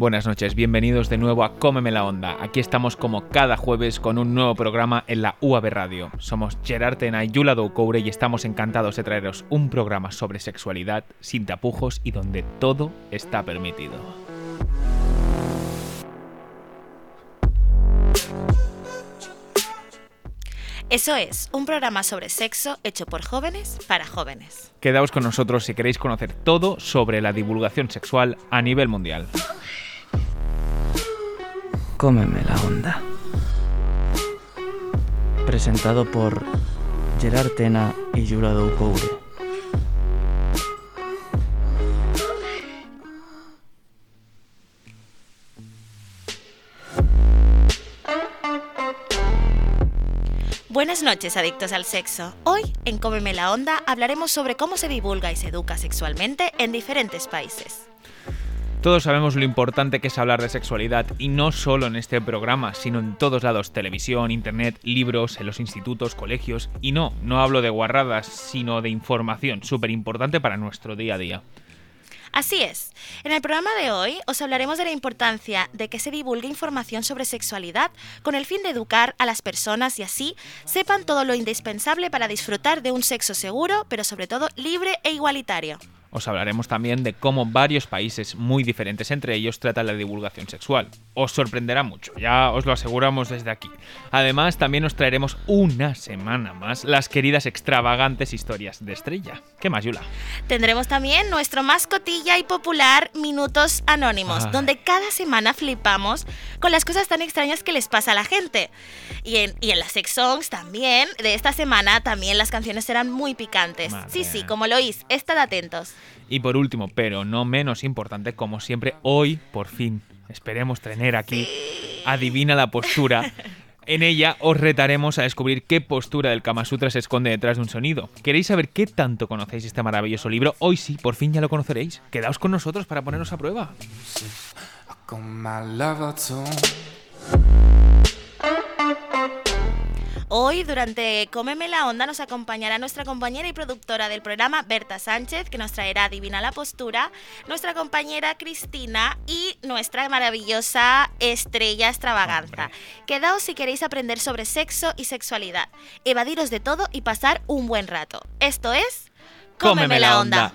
Buenas noches, bienvenidos de nuevo a Cómeme la Onda. Aquí estamos como cada jueves con un nuevo programa en la UAB Radio. Somos Gerard Tena y Yula Doucoure y estamos encantados de traeros un programa sobre sexualidad, sin tapujos y donde todo está permitido. Eso es, un programa sobre sexo hecho por jóvenes para jóvenes. Quedaos con nosotros si queréis conocer todo sobre la divulgación sexual a nivel mundial. Cómeme la onda. Presentado por Gerard Tena y Yura Doucoure. Buenas noches, adictos al sexo. Hoy, en Cómeme la Onda, hablaremos sobre cómo se divulga y se educa sexualmente en diferentes países. Todos sabemos lo importante que es hablar de sexualidad y no solo en este programa, sino en todos lados, televisión, internet, libros, en los institutos, colegios. Y no, no hablo de guarradas, sino de información, súper importante para nuestro día a día. Así es. En el programa de hoy os hablaremos de la importancia de que se divulgue información sobre sexualidad con el fin de educar a las personas y así sepan todo lo indispensable para disfrutar de un sexo seguro, pero sobre todo libre e igualitario. Os hablaremos también de cómo varios países muy diferentes entre ellos tratan la divulgación sexual. Os sorprenderá mucho, ya os lo aseguramos desde aquí. Además, también os traeremos una semana más las queridas extravagantes historias de Estrella. ¿Qué más, Yula? Tendremos también nuestro mascotilla y popular Minutos Anónimos, Ay. donde cada semana flipamos con las cosas tan extrañas que les pasa a la gente. Y en, y en las sex songs también, de esta semana, también las canciones serán muy picantes. Madre. Sí, sí, como lo oís, estad atentos. Y por último, pero no menos importante, como siempre, hoy, por fin, esperemos tener aquí Adivina la postura. En ella os retaremos a descubrir qué postura del Kama Sutra se esconde detrás de un sonido. ¿Queréis saber qué tanto conocéis este maravilloso libro? Hoy sí, por fin ya lo conoceréis. Quedaos con nosotros para poneros a prueba. Hoy, durante Cómeme la Onda, nos acompañará nuestra compañera y productora del programa, Berta Sánchez, que nos traerá Adivina la Postura, nuestra compañera Cristina y nuestra maravillosa estrella extravaganza. Quedaos si queréis aprender sobre sexo y sexualidad, evadiros de todo y pasar un buen rato. Esto es Cómeme la Onda.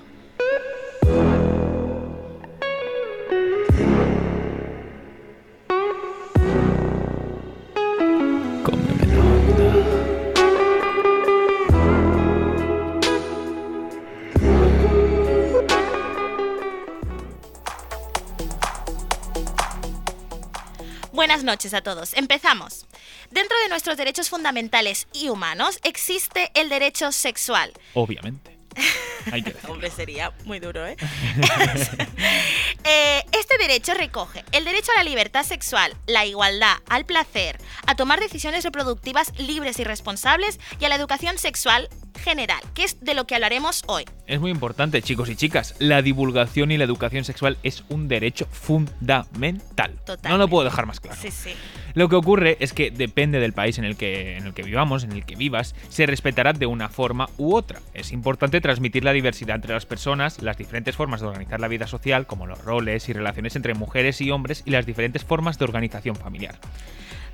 Buenas noches a todos. Empezamos. Dentro de nuestros derechos fundamentales y humanos existe el derecho sexual. Obviamente. Hay que decirlo. Hombre, sería muy duro, ¿eh? Eh, Este derecho recoge el derecho a la libertad sexual, la igualdad, al placer, a tomar decisiones reproductivas libres y responsables y a la educación sexual general, que es de lo que hablaremos hoy. Es muy importante, chicos y chicas. La divulgación y la educación sexual es un derecho fundamental. No lo puedo dejar más claro. Sí, sí. Lo que ocurre es que depende del país en el que, en el que vivamos, en el que vivas, se respetará de una forma u otra. Es importante transmitir la diversidad entre las personas, las diferentes formas de organizar la vida social, como los roles y relaciones entre mujeres y hombres, y las diferentes formas de organización familiar.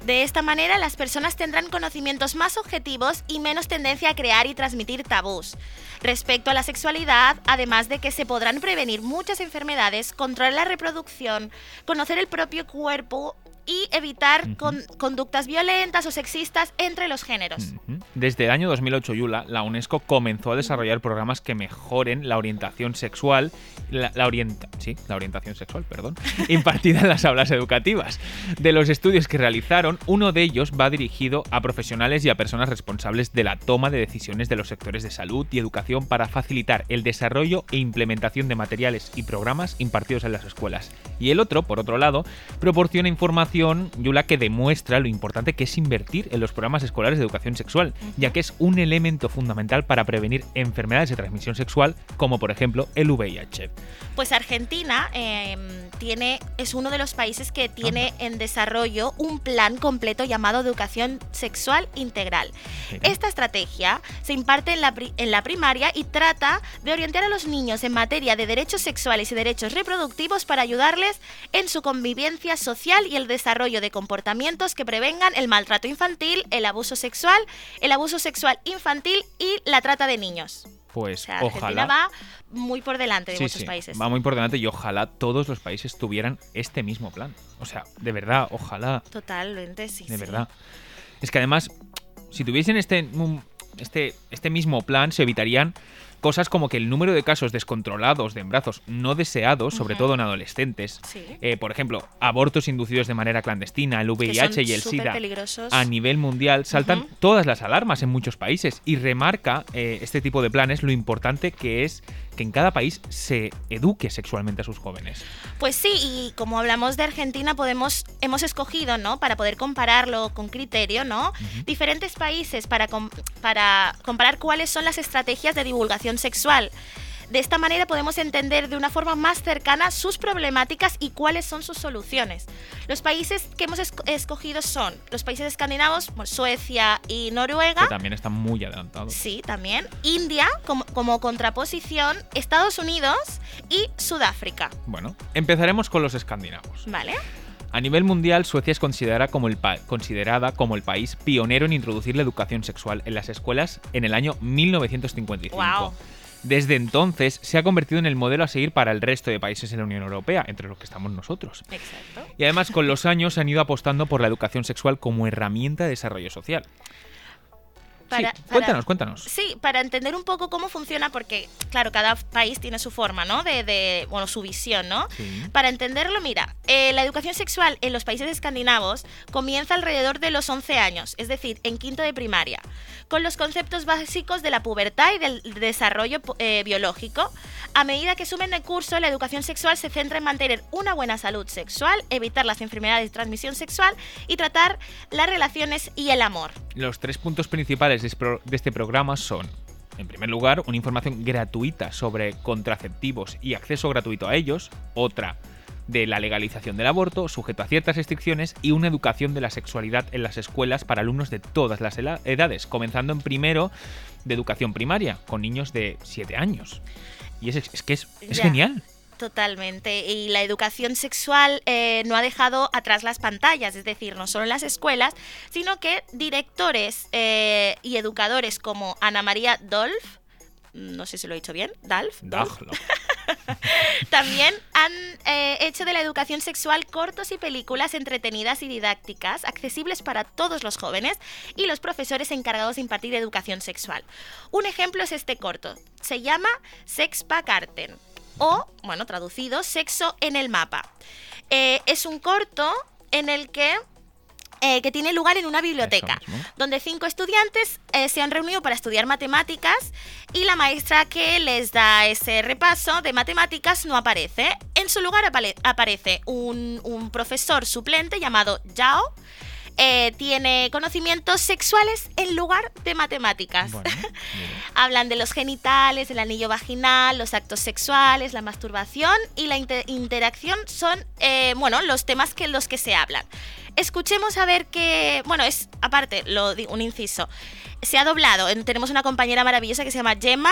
De esta manera, las personas tendrán conocimientos más objetivos y menos tendencia a crear y transmitir tabús. Respecto a la sexualidad, además de que se podrán prevenir muchas enfermedades, controlar la reproducción, conocer el propio cuerpo y evitar con- conductas violentas o sexistas entre los géneros. Desde el año 2008, Yula, la UNESCO comenzó a desarrollar programas que mejoren la orientación sexual, la, la orienta, sí, la orientación sexual, perdón, impartida en las aulas educativas. De los estudios que realizaron, uno de ellos va dirigido a profesionales y a personas responsables de la toma de decisiones de los sectores de salud y educación para facilitar el desarrollo e implementación de materiales y programas impartidos en las escuelas. Y el otro, por otro lado, proporciona información investigación, Yula, que demuestra lo importante que es invertir en los programas escolares de educación sexual, ya que es un elemento fundamental para prevenir enfermedades de transmisión sexual, como por ejemplo el VIH. Pues Argentina eh, tiene, es uno de los países que tiene en desarrollo un plan completo llamado Educación Sexual Integral. Mira. Esta estrategia se imparte en la, en la primaria y trata de orientar a los niños en materia de derechos sexuales y derechos reproductivos para ayudarles en su convivencia social y el desarrollo de comportamientos que prevengan el maltrato infantil, el abuso sexual, el abuso sexual infantil y la trata de niños. O Pues sea, Argentina ojalá. va muy por delante de Sí, muchos sí, países. va muy por delante y ojalá todos los países tuvieran este mismo plan. O sea, de verdad, ojalá. Totalmente, sí. De sí. verdad. Es que además, si tuviesen este, un- este, este mismo plan, se evitarían cosas como que el número de casos descontrolados de embarazos no deseados, sobre todo en adolescentes, Sí. eh, por ejemplo, abortos inducidos de manera clandestina, el VIH y el SIDA, a nivel mundial saltan todas las alarmas en muchos países y remarca eh, este tipo de planes lo importante que es que en cada país se eduque sexualmente a sus jóvenes. Pues sí, y como hablamos de Argentina, podemos, hemos escogido, ¿no? Para poder compararlo con criterio, ¿no? Diferentes países para, com- para comparar cuáles son las estrategias de divulgación sexual. De esta manera podemos entender de una forma más cercana sus problemáticas y cuáles son sus soluciones. Los países que hemos esco- escogido son los países escandinavos, Suecia y Noruega. Que también están muy adelantados. Sí, también. India como, como contraposición, Estados Unidos y Sudáfrica. Bueno, empezaremos con los escandinavos. ¿Vale? A nivel mundial, Suecia es considerada como, el considerada como el país pionero en introducir la educación sexual en las escuelas en el año 1955. Guau. Desde entonces se ha convertido en el modelo a seguir para el resto de países de la Unión Europea, entre los que estamos nosotros. Exacto. Y además con los años han ido apostando por la educación sexual como herramienta de desarrollo social. Para- sí, para- cuéntanos, cuéntanos. Sí, para entender un poco cómo funciona, porque, claro, cada país tiene su forma, ¿no? De, de- bueno, su visión, ¿no? Sí. Para entenderlo, mira, eh, la educación sexual en los países escandinavos comienza alrededor de los 11 años, es decir, en quinto de primaria, con los conceptos básicos de la pubertad y del desarrollo eh, biológico. A medida que sumen de curso, la educación sexual se centra en mantener una buena salud sexual, evitar las enfermedades de transmisión sexual y tratar las relaciones y el amor. Los tres puntos principales de es- pro- de este programa son, en primer lugar, una información gratuita sobre contraceptivos y acceso gratuito a ellos, otra de la legalización del aborto, sujeto a ciertas restricciones, y una educación de la sexualidad en las escuelas para alumnos de todas las edades, comenzando en primero de educación primaria, con niños de 7 años. Y es, es que es, es genial. Totalmente. Y la educación sexual eh, no ha dejado atrás las pantallas, es decir, no solo en las escuelas, sino que directores eh, y educadores como Ana María Dolf, no sé si lo he dicho bien, Dalf, Dolf, Dajlo. también han eh, hecho de la educación sexual cortos y películas entretenidas y didácticas, accesibles para todos los jóvenes y los profesores encargados de impartir educación sexual. Un ejemplo es este corto. Se llama Sex Pakarten o, bueno, traducido, Sexo en el mapa. Eh, es un corto en el que eh, que tiene lugar en una biblioteca, donde cinco estudiantes eh, se han reunido para estudiar matemáticas y la maestra que les da ese repaso de matemáticas no aparece. En su lugar aparece un, un profesor suplente llamado Yao. Eh, tiene conocimientos sexuales en lugar de matemáticas. Bueno. Hablan de los genitales, el anillo vaginal, los actos sexuales, la masturbación y la inter- interacción son, eh, bueno, los temas que los que se hablan. Escuchemos a ver qué, bueno, es aparte, lo un inciso. Se ha doblado, en- tenemos una compañera maravillosa que se llama Gemma,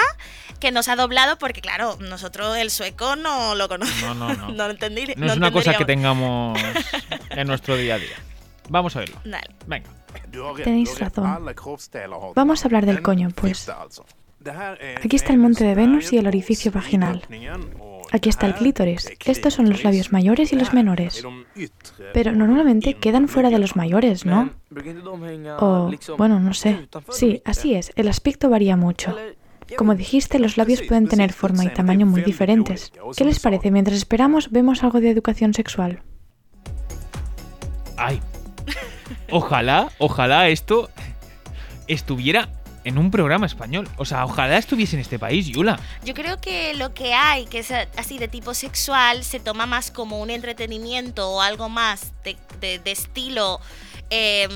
que nos ha doblado porque, claro, nosotros el sueco no lo conocemos. No, no, no. no lo entendí- No es una cosa que tengamos en nuestro día a día. Vamos a verlo. Dale. Venga. Tenéis razón. Vamos a hablar del coño, pues. Aquí está el monte de Venus y el orificio vaginal. Aquí está el clítoris. Estos son los labios mayores y los menores. Pero normalmente quedan fuera de los mayores, ¿no? O, bueno, no sé. Sí, así es. El aspecto varía mucho. Como dijiste, los labios pueden tener forma y tamaño muy diferentes. ¿Qué les parece? Mientras esperamos, vemos algo de educación sexual. Ay. Ojalá, ojalá esto estuviera en un programa español. O sea, ojalá estuviese en este país, Yula. Yo creo que lo que hay, que es así de tipo sexual, se toma más como un entretenimiento o algo más de, estilo em,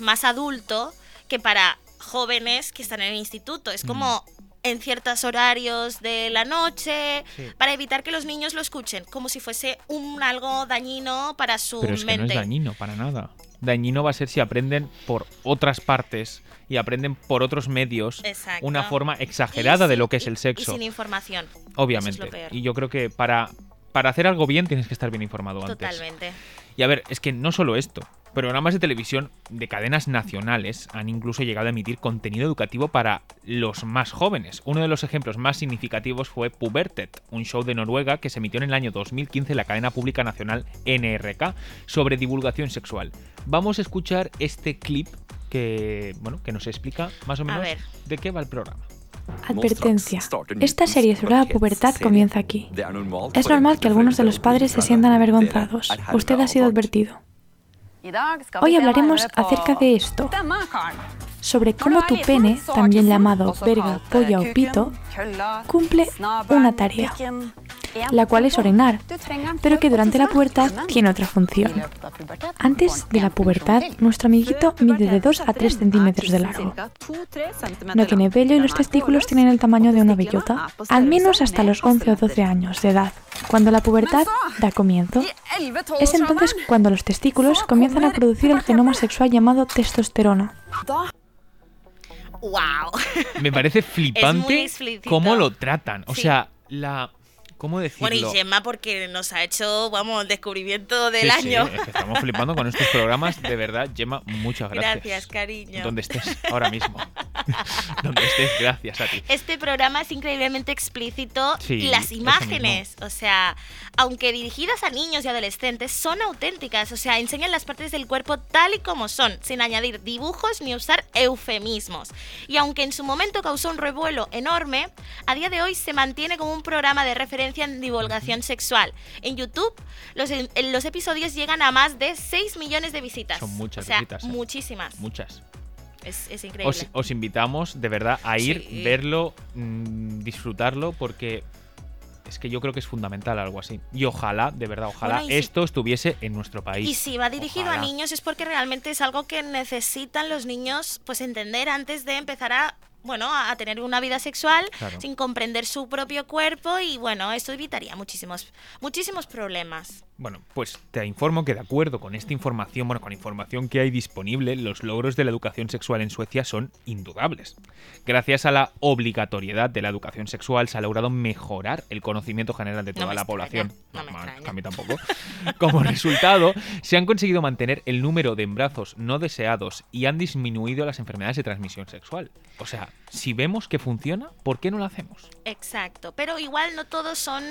más adulto que para jóvenes que están en el instituto. Es como mm. en ciertos horarios de la noche para evitar que los niños lo escuchen, como si fuese un algo dañino para su Pero es mente. Que no es dañino para nada. Dañino va a ser si aprenden por otras partes y aprenden por otros medios una forma exagerada de lo que es el sexo. Y sin información. Obviamente. y yo creo que para, para hacer algo bien tienes que estar bien informado antes. Totalmente. Y a ver, es que no solo esto. Programas de televisión de cadenas nacionales han incluso llegado a emitir contenido educativo para los más jóvenes. Uno de los ejemplos más significativos fue Puberted, un show de Noruega que se emitió en el año 2015 en la cadena pública nacional NRK sobre divulgación sexual. Vamos a escuchar este clip que, bueno, que nos explica más o menos de qué va el programa. Advertencia. Esta serie sobre la pubertad comienza aquí. Es normal que algunos de los padres se sientan avergonzados. Usted ha sido advertido. Hoy hablaremos acerca de esto, sobre cómo tu pene, también llamado verga, polla o pito, cumple una tarea la cual es orinar, pero que durante la pubertad tiene otra función. Antes de la pubertad, nuestro amiguito mide de 2 a 3 centímetros de largo. No tiene vello y los testículos tienen el tamaño de una bellota, al menos hasta los 11 o 12 años de edad. Cuando la pubertad da comienzo, es entonces cuando los testículos comienzan a producir el genoma sexual llamado testosterona. ¡Wow! Me parece flipante cómo lo tratan. O sea, la ¿Cómo decirlo? Bueno, y Gemma porque nos ha hecho, vamos, el descubrimiento del año. Sí, estamos flipando con estos programas. De verdad, Gemma, muchas gracias. Gracias, cariño. Donde estés ahora mismo. Donde estés, gracias a ti. Este programa es increíblemente explícito y las imágenes, o sea, aunque dirigidas a niños y adolescentes, son auténticas. O sea, enseñan las partes del cuerpo tal y como son, sin añadir dibujos ni usar eufemismos. Y aunque en su momento causó un revuelo enorme, a día de hoy se mantiene como un programa de referencia en divulgación sexual. En YouTube, los, los episodios llegan a más de 6 millones de visitas. Son muchas ¿eh? Muchísimas. Muchas. Es, increíble. Os, invitamos de verdad a ir, verlo, mm, disfrutarlo, porque es que yo creo que es fundamental algo así. Y ojalá, de verdad, ojalá esto estuviese en nuestro país. Y si va dirigido a niños es porque realmente es algo que necesitan los niños pues entender antes de empezar a bueno, a, tener una vida sexual sin comprender su propio cuerpo y bueno, eso evitaría muchísimos, muchísimos problemas. Bueno, pues te informo que de acuerdo con esta información, bueno, con información que hay disponible, los logros de la educación sexual en Suecia son indudables. Gracias a la obligatoriedad de la educación sexual se ha logrado mejorar el conocimiento general de toda la población. No, a mí tampoco. Como resultado, se han conseguido mantener el número de embarazos no deseados y han disminuido las enfermedades de transmisión sexual. O sea, si vemos que funciona, ¿por qué no lo hacemos? Exacto, pero igual no todos son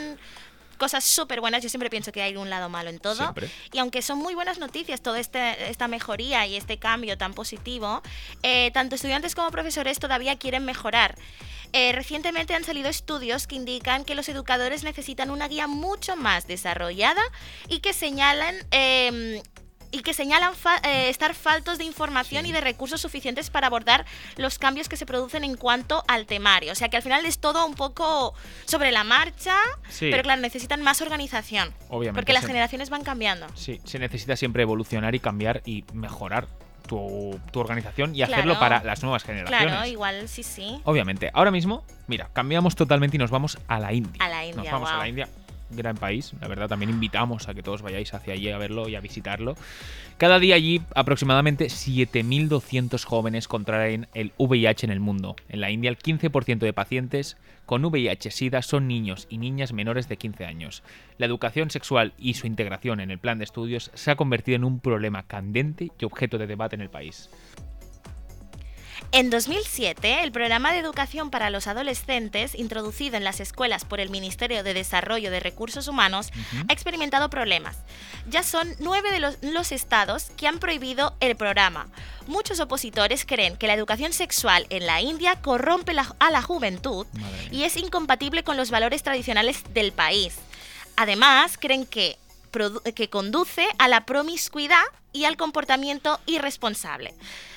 cosas súper buenas. Yo siempre pienso que hay un lado malo en todo. Y aunque son muy buenas noticias toda este, esta mejoría y este cambio tan positivo, eh, tanto estudiantes como profesores todavía quieren mejorar. Eh, recientemente han salido estudios que indican que los educadores necesitan una guía mucho más desarrollada y que señalan em, y que señalan eh, estar faltos de información y de recursos suficientes para abordar los cambios que se producen en cuanto al temario. O sea que al final es todo un poco sobre la marcha, pero claro, necesitan más organización. Obviamente. Porque las generaciones van cambiando. Sí, se necesita siempre evolucionar y cambiar y mejorar tu, organización y hacerlo para las nuevas generaciones. Claro, igual sí, sí. Obviamente. Ahora mismo, mira, cambiamos totalmente y nos vamos a la India. A la India. Nos vamos a la India gran país. La verdad, también invitamos a que todos vayáis hacia allí a verlo y a visitarlo. Cada día allí aproximadamente 7.200 jóvenes contraen el VIH en el mundo. En la India el 15% de pacientes con VIH-Sida son niños y niñas menores de 15 años. La educación sexual y su integración en el plan de estudios se ha convertido en un problema candente y objeto de debate en el país. En 2007, el programa de educación para los adolescentes, introducido en las escuelas por el Ministerio de Desarrollo de Recursos Humanos, ha experimentado problemas. Ya son nueve de los, estados que han prohibido el programa. Muchos opositores creen que la educación sexual en la India corrompe a la juventud y es incompatible con los valores tradicionales del país. Además, creen que que conduce a la promiscuidad y al comportamiento irresponsable.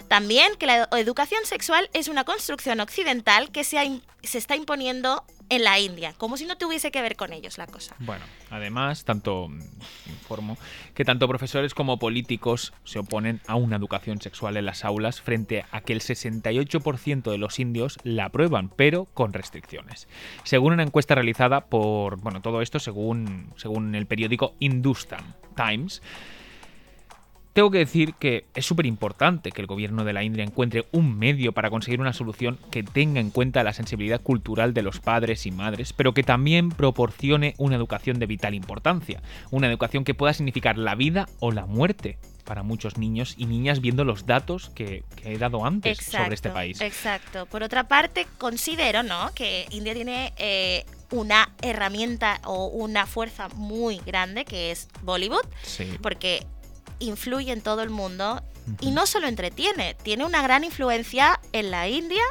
También que la educación sexual es una construcción occidental que se, se está imponiendo en la India, como si no tuviese que ver con ellos la cosa. Bueno, además, tanto mm, informo que tanto profesores como políticos se oponen a una educación sexual en las aulas frente a que el 68% de los indios la aprueban, pero con restricciones. Según una encuesta realizada por, bueno, todo esto según, según el periódico Hindustan Times, tengo que decir que es súper importante que el gobierno de la India encuentre un medio para conseguir una solución que tenga en cuenta la sensibilidad cultural de los padres y madres, pero que también proporcione una educación de vital importancia, una educación que pueda significar la vida o la muerte para muchos niños y niñas viendo los datos que, he dado antes sobre este país. Exacto. Por otra parte, considero ¿no? que India tiene eh, una herramienta o una fuerza muy grande que es Bollywood, sí. porque influye en todo el mundo y no solo entretiene, tiene una gran influencia en la India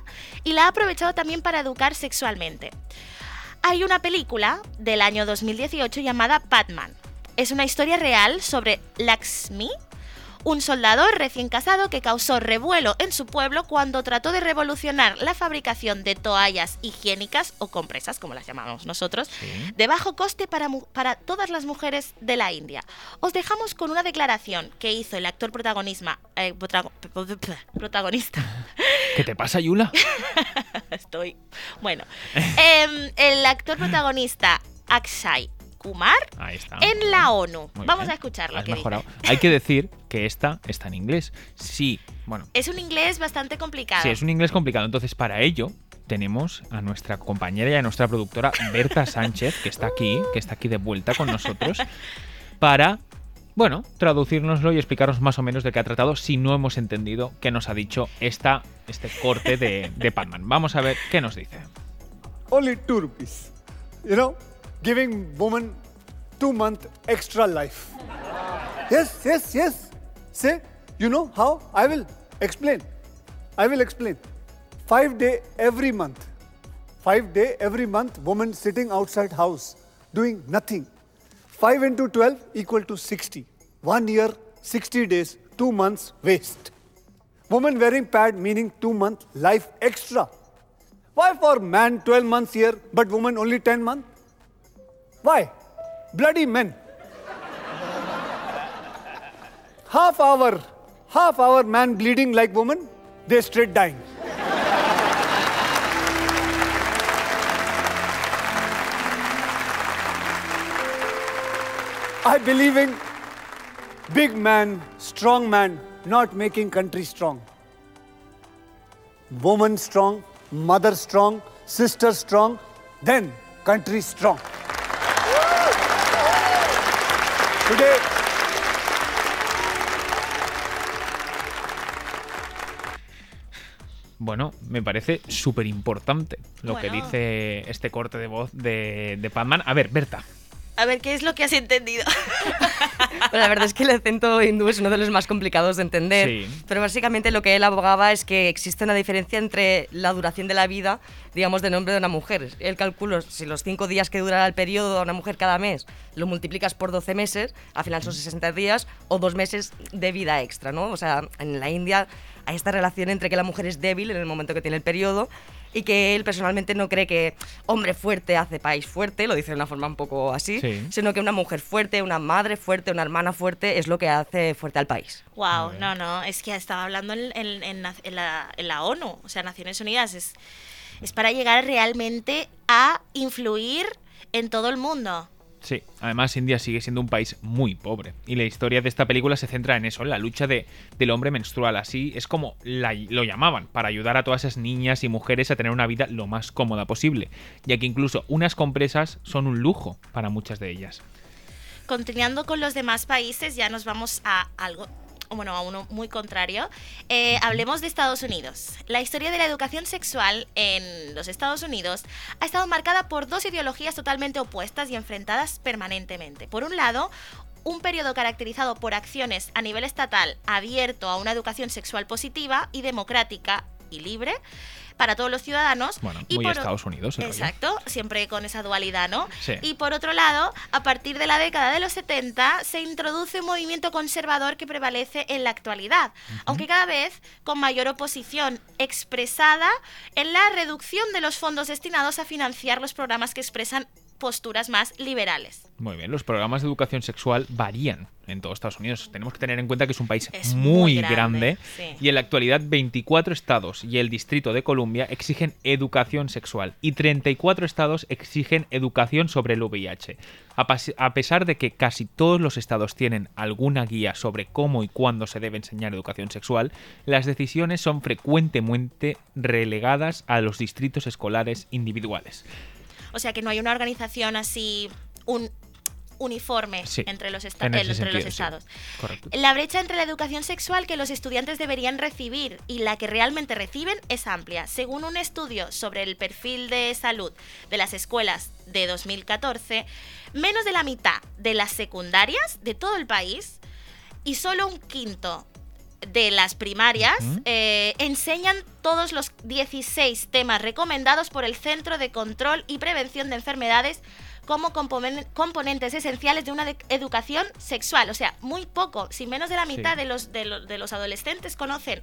y la ha aprovechado también para educar sexualmente. Hay una película del año 2018 llamada Batman. Es una historia real sobre Lakshmi, un soldado recién casado que causó revuelo en su pueblo cuando trató de revolucionar la fabricación de toallas higiénicas o compresas, como las llamamos nosotros, de bajo coste para, para todas las mujeres de la India. Os dejamos con una declaración que hizo el actor protagonista. Eh, protagonista. ¿Qué te pasa, Yula? Estoy. Bueno, em, el actor protagonista Akshay Kumar en la ONU. Vamos a escucharlo. Hay que decir que esta está en inglés. Sí, bueno. Es un inglés bastante complicado. Sí, es un inglés complicado. Entonces, para ello, tenemos a nuestra compañera y a nuestra productora Berta Sánchez, que está aquí, que está aquí de vuelta con nosotros, para, bueno, traducirnoslo y explicarnos más o menos de qué ha tratado si no hemos entendido qué nos ha dicho esta, este corte de, de Batman. Vamos a ver qué nos dice. Only two rupees. You know, giving woman two month extra life. Yes, yes, yes. Say, you know how? I will explain. I will explain. Five day every month. Five day every month, woman sitting outside house doing nothing. 5 into 12 equal to 60. One year, 60 days, two months waste. Woman wearing pad meaning two month life extra. Why for man 12 months here but woman only 10 months? Why? Bloody men. half hour, half hour man bleeding like woman, they straight dying. I believe in big man, strong man, not making country strong. Woman strong, mother strong, sister strong, then country strong. Bueno, me parece súper importante lo que dice este corte de voz de, de Padman. A ver, Berta, a ver, ¿qué es lo que has entendido? la verdad es que el acento hindú es uno de los más complicados de entender. Pero básicamente lo que él abogaba es que existe una diferencia entre la duración de la vida, digamos, de nombre de una mujer. Él calculó si los cinco días que durará el periodo de una mujer cada mes lo multiplicas por 12 meses, al final son 60 días o dos meses de vida extra, ¿no? O sea, en la India hay esta relación entre que la mujer es débil en el momento que tiene el periodo y que él personalmente no cree que hombre fuerte hace país fuerte, lo dice de una forma un poco así, sino que una mujer fuerte, una madre fuerte, una hermana fuerte es lo que hace fuerte al país. Wow, no, no, es que estaba hablando en, en, la, en la, ONU, o sea, Naciones Unidas, es, es para llegar realmente a influir en todo el mundo. Sí, además India sigue siendo un país muy pobre. Y la historia de esta película se centra en eso, en la lucha de, del hombre menstrual. Así es como lo llamaban, para ayudar a todas esas niñas y mujeres a tener una vida lo más cómoda posible. Ya que incluso unas compresas son un lujo para muchas de ellas. Continuando con los demás países, ya nos vamos a algo bueno, a uno muy contrario, eh, hablemos de Estados Unidos. La historia de la educación sexual en los Estados Unidos ha estado marcada por dos ideologías totalmente opuestas y enfrentadas permanentemente. Por un lado, un periodo caracterizado por acciones a nivel estatal abierto a una educación sexual positiva y democrática y libre para todos los ciudadanos. Bueno, y muy Estados Unidos. Exacto, siempre con esa dualidad, ¿no? Sí. Y por otro lado, a partir de la década de los 70 se introduce un movimiento conservador que prevalece en la actualidad, aunque cada vez con mayor oposición expresada en la reducción de los fondos destinados a financiar los programas que expresan posturas más liberales. Muy bien, los programas de educación sexual varían en todos Estados Unidos. Tenemos que tener en cuenta que es un país muy, grande, y en la actualidad 24 estados y el Distrito de Columbia exigen educación sexual y 34 estados exigen educación sobre el VIH. A, pesar de que casi todos los estados tienen alguna guía sobre cómo y cuándo se debe enseñar educación sexual, las decisiones son frecuentemente relegadas a los distritos escolares individuales. O sea que no hay una organización así, un uniforme entre los, entre los estados. La brecha entre la educación sexual que los estudiantes deberían recibir y la que realmente reciben es amplia. Según un estudio sobre el perfil de salud de las escuelas de 2014, menos de la mitad de las secundarias de todo el país y solo un quinto de las primarias eh, enseñan todos los 16 temas recomendados por el Centro de Control y Prevención de Enfermedades como componentes esenciales de una educación sexual. O sea, muy poco, si menos de la mitad de, los, de, los adolescentes conocen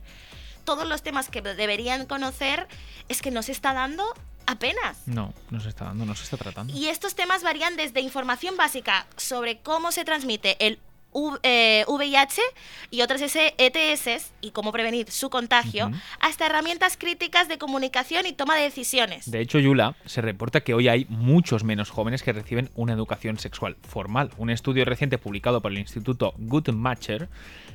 todos los temas que deberían conocer, es que no se está dando apenas. No, no se está dando, no se está tratando. Y estos temas varían desde información básica sobre cómo se transmite el VIH eh, y otras ETS y cómo prevenir su contagio, hasta herramientas críticas de comunicación y toma de decisiones. De hecho, Yula, se reporta que hoy hay muchos menos jóvenes que reciben una educación sexual formal. Un estudio reciente publicado por el Instituto Guttmacher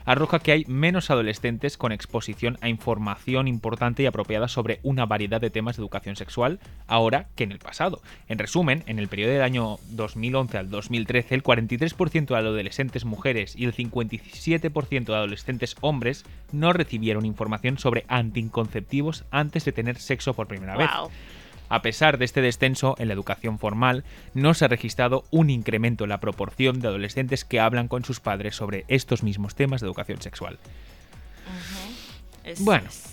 arroja que hay menos adolescentes con exposición a información importante y apropiada sobre una variedad de temas de educación sexual ahora que en el pasado. En resumen, en el periodo del año 2011 al 2013, el 43% de adolescentes mujeres y el 57% de adolescentes hombres no recibieron información sobre anticonceptivos antes de tener sexo por primera vez. A pesar de este descenso en la educación formal, no se ha registrado un incremento en la proporción de adolescentes que hablan con sus padres sobre estos mismos temas de educación sexual. bueno. Es,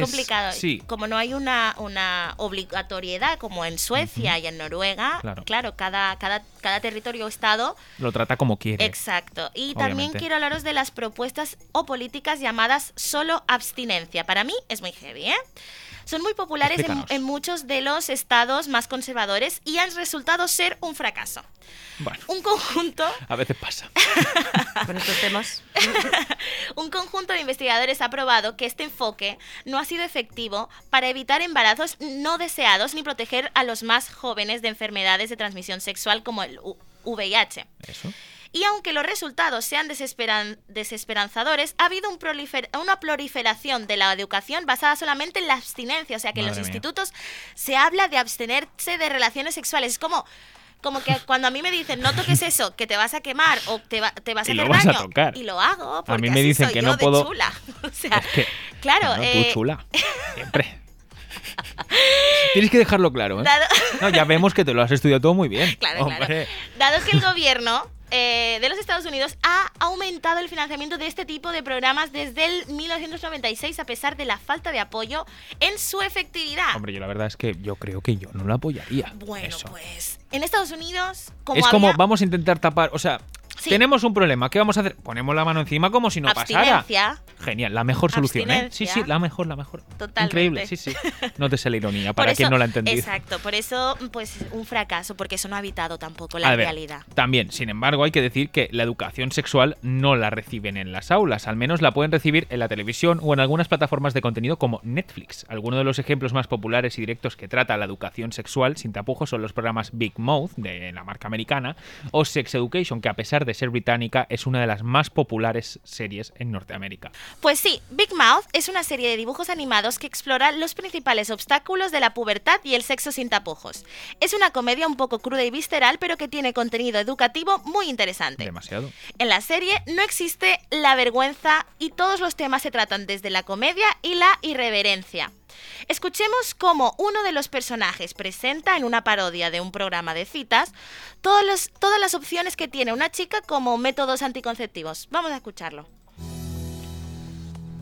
complicado. Sí. Como no hay una, una obligatoriedad como en Suecia y en Noruega, claro, cada, cada, cada territorio o estado lo trata como quiere. Exacto. Y también quiero hablaros de las propuestas o políticas llamadas solo abstinencia. Para mí es muy heavy, ¿eh? Son muy populares en, muchos de los estados más conservadores y han resultado ser un fracaso. Bueno, un conjunto. A veces pasa. Con estos temas. un conjunto de investigadores ha probado que este enfoque no ha sido efectivo para evitar embarazos no deseados ni proteger a los más jóvenes de enfermedades de transmisión sexual como el VIH. Eso. Y aunque los resultados sean desesperanzadores, ha habido una proliferación de la educación basada solamente en la abstinencia. O sea que en los institutos se habla de abstenerse de relaciones sexuales. Es como como que cuando a mí me dicen no toques eso, que te vas a quemar o te, te vas a hacer daño y lo hago porque a mí me dicen que no puedo chula. o sea, claro, eh... chula. Siempre. Tienes que dejarlo claro, ¿eh? No, ya vemos que te lo has estudiado todo muy bien. Claro, claro. Dado que el gobierno eh, de los Estados Unidos ha aumentado el financiamiento de este tipo de programas desde el 1996 a pesar de la falta de apoyo en su efectividad. Hombre, yo la verdad es que yo creo que yo no lo apoyaría. Bueno, pues en Estados Unidos... Como es como vamos a intentar tapar, o sea, tenemos un problema, ¿qué vamos a hacer? Ponemos la mano encima como si no pasara. Genial, la mejor solución, ¿eh? Sí, sí, la mejor, la mejor. Totalmente. Increíble, sí, sí. No te la ironía, para quien no la ha entendido. Exacto, por eso, pues, un fracaso, porque eso no ha evitado tampoco la realidad. También, sin embargo, hay que decir que la educación sexual no la reciben en las aulas, al menos la pueden recibir en la televisión o en algunas plataformas de contenido como Netflix. Algunos de los ejemplos más populares y directos que trata la educación sexual sin tapujos son los programas Big Mouth, de la marca americana, o Sex Education, que a pesar de ser británica, es una de las más populares series en Norteamérica. Pues sí, Big Mouth es una serie de dibujos animados que explora los principales obstáculos de la pubertad y el sexo sin tapujos. Es una comedia un poco cruda y visceral, pero que tiene contenido educativo muy interesante. Demasiado. En la serie no existe la vergüenza y todos los temas se tratan desde la comedia y la irreverencia. Escuchemos cómo uno de los personajes presenta en una parodia de un programa de citas todas, todas las opciones que tiene una chica como métodos anticonceptivos. Vamos a escucharlo.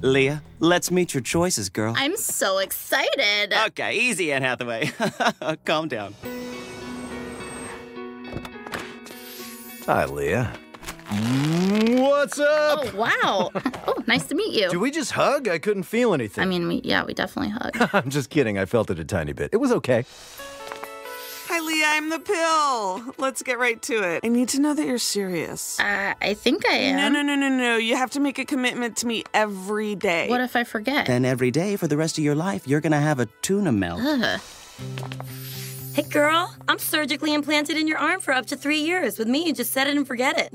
Leah, let's meet your choices, girl. I'm so excited. Okay, easy, Anne Hathaway. Calm down. Hi, Leah. What's up? Oh, wow. oh, nice to meet you. Did we just hug? I couldn't feel anything. I mean, we, yeah, we definitely hugged. I'm just kidding. I felt it a tiny bit. It was okay. Hi, Leah. I'm the pill. Let's get right to it. I need to know that you're serious. Uh, I think I am. No, no, no, no, no. You have to make a commitment to me every day. What if I forget? Then every day for the rest of your life, you're gonna have a tuna melt. Ugh. Hey, girl, I'm surgically implanted in your arm for up to three years. With me, you just set it and forget it.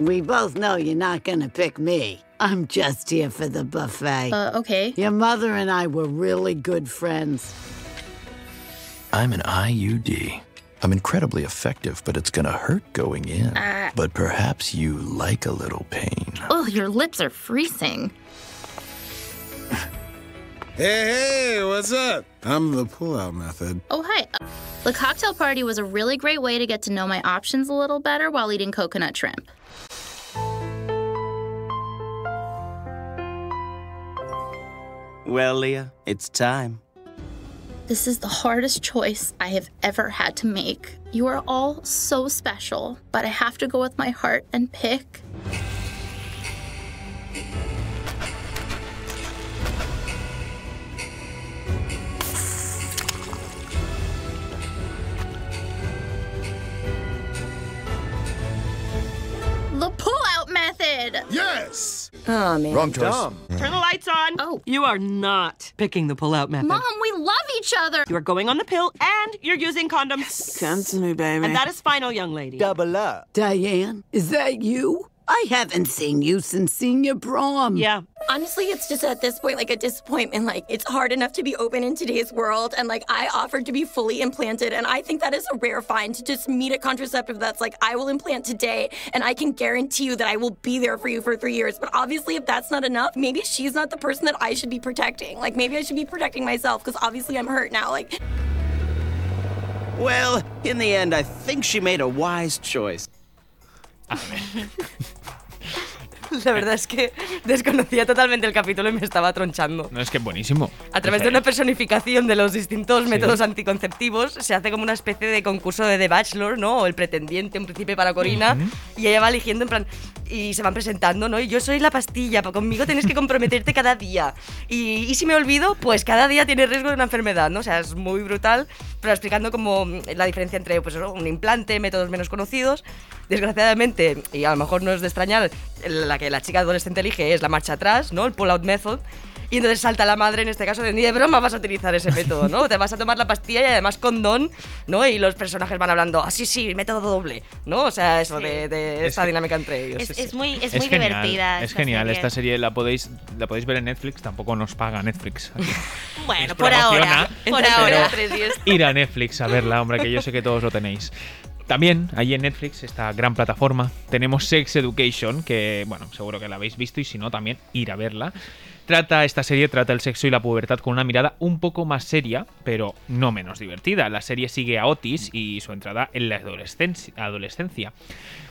We both know you're not gonna pick me. I'm just here for the buffet. Uh, okay. Your mother and I were really good friends. I'm an IUD. I'm incredibly effective, but it's gonna hurt going in. Uh, but perhaps you like a little pain. Oh, your lips are freezing. Hey, hey, what's up? I'm the pull-out method. Oh, hi. The cocktail party was a really great way to get to know my options a little better while eating coconut shrimp. Well, Leah, it's time. This is the hardest choice I have ever had to make. You are all so special, but I have to go with my heart and pick. Method. Yes. Oh, man. Wrong choice. Turn the lights on. Oh. You are not picking the pull-out method. Mom, we love each other. You are going on the pill and you're using condoms. Come to me, baby. And that is final, young lady. Double up. Diane, is that you? I haven't seen you since senior prom. Yeah. Honestly, it's just at this point like a disappointment. Like, it's hard enough to be open in today's world. And like, I offered to be fully implanted. And I think that is a rare find to just meet a contraceptive that's like, I will implant today. And I can guarantee you that I will be there for you for three years. But obviously, if that's not enough, maybe she's not the person that I should be protecting. Like, maybe I should be protecting myself because obviously I'm hurt now. Like, Well, in the end, I think she made a wise choice. La verdad es que desconocía totalmente el capítulo y me estaba tronchando. No, es que es buenísimo. A través de una personificación de los distintos métodos anticonceptivos, se hace como una especie de concurso de The Bachelor, ¿no? O el pretendiente, un príncipe para Corina, Ujú. y ella va eligiendo en plan. Y se van presentando, ¿no? Y yo soy la pastilla, pa- conmigo tienes que comprometerte cada día. Y, y si me olvido, pues cada día tiene riesgo de una enfermedad, ¿no? O sea, es muy brutal, pero explicando como la diferencia entre pues, un implante, métodos menos conocidos. Desgraciadamente, y a lo mejor no es de extrañar, la que la chica adolescente elige es la marcha atrás, ¿no? El pull-out method. Y entonces salta la madre en este caso de ni de broma vas a utilizar ese método, ¿no? Te vas a tomar la pastilla y además condón, ¿no? Y los personajes van hablando, ah, sí, sí, método doble, ¿no? O sea, eso Sí. de, de Es esta que- dinámica entre ellos. Es, es muy, es Es muy genial, divertida. Es esta genial. serie. Esta serie la podéis, la podéis ver en Netflix. Tampoco nos paga Netflix. aquí. Bueno, por ahora. Por ahora. Ir a Netflix a verla, hombre, que yo sé que todos lo tenéis. También, allí en Netflix, esta gran plataforma, tenemos Sex Education, que, bueno, seguro que la habéis visto y si no, también ir a verla. Trata, esta serie trata el sexo y la pubertad con una mirada un poco más seria, pero no menos divertida. La serie sigue a Otis y su entrada en la adolescencia.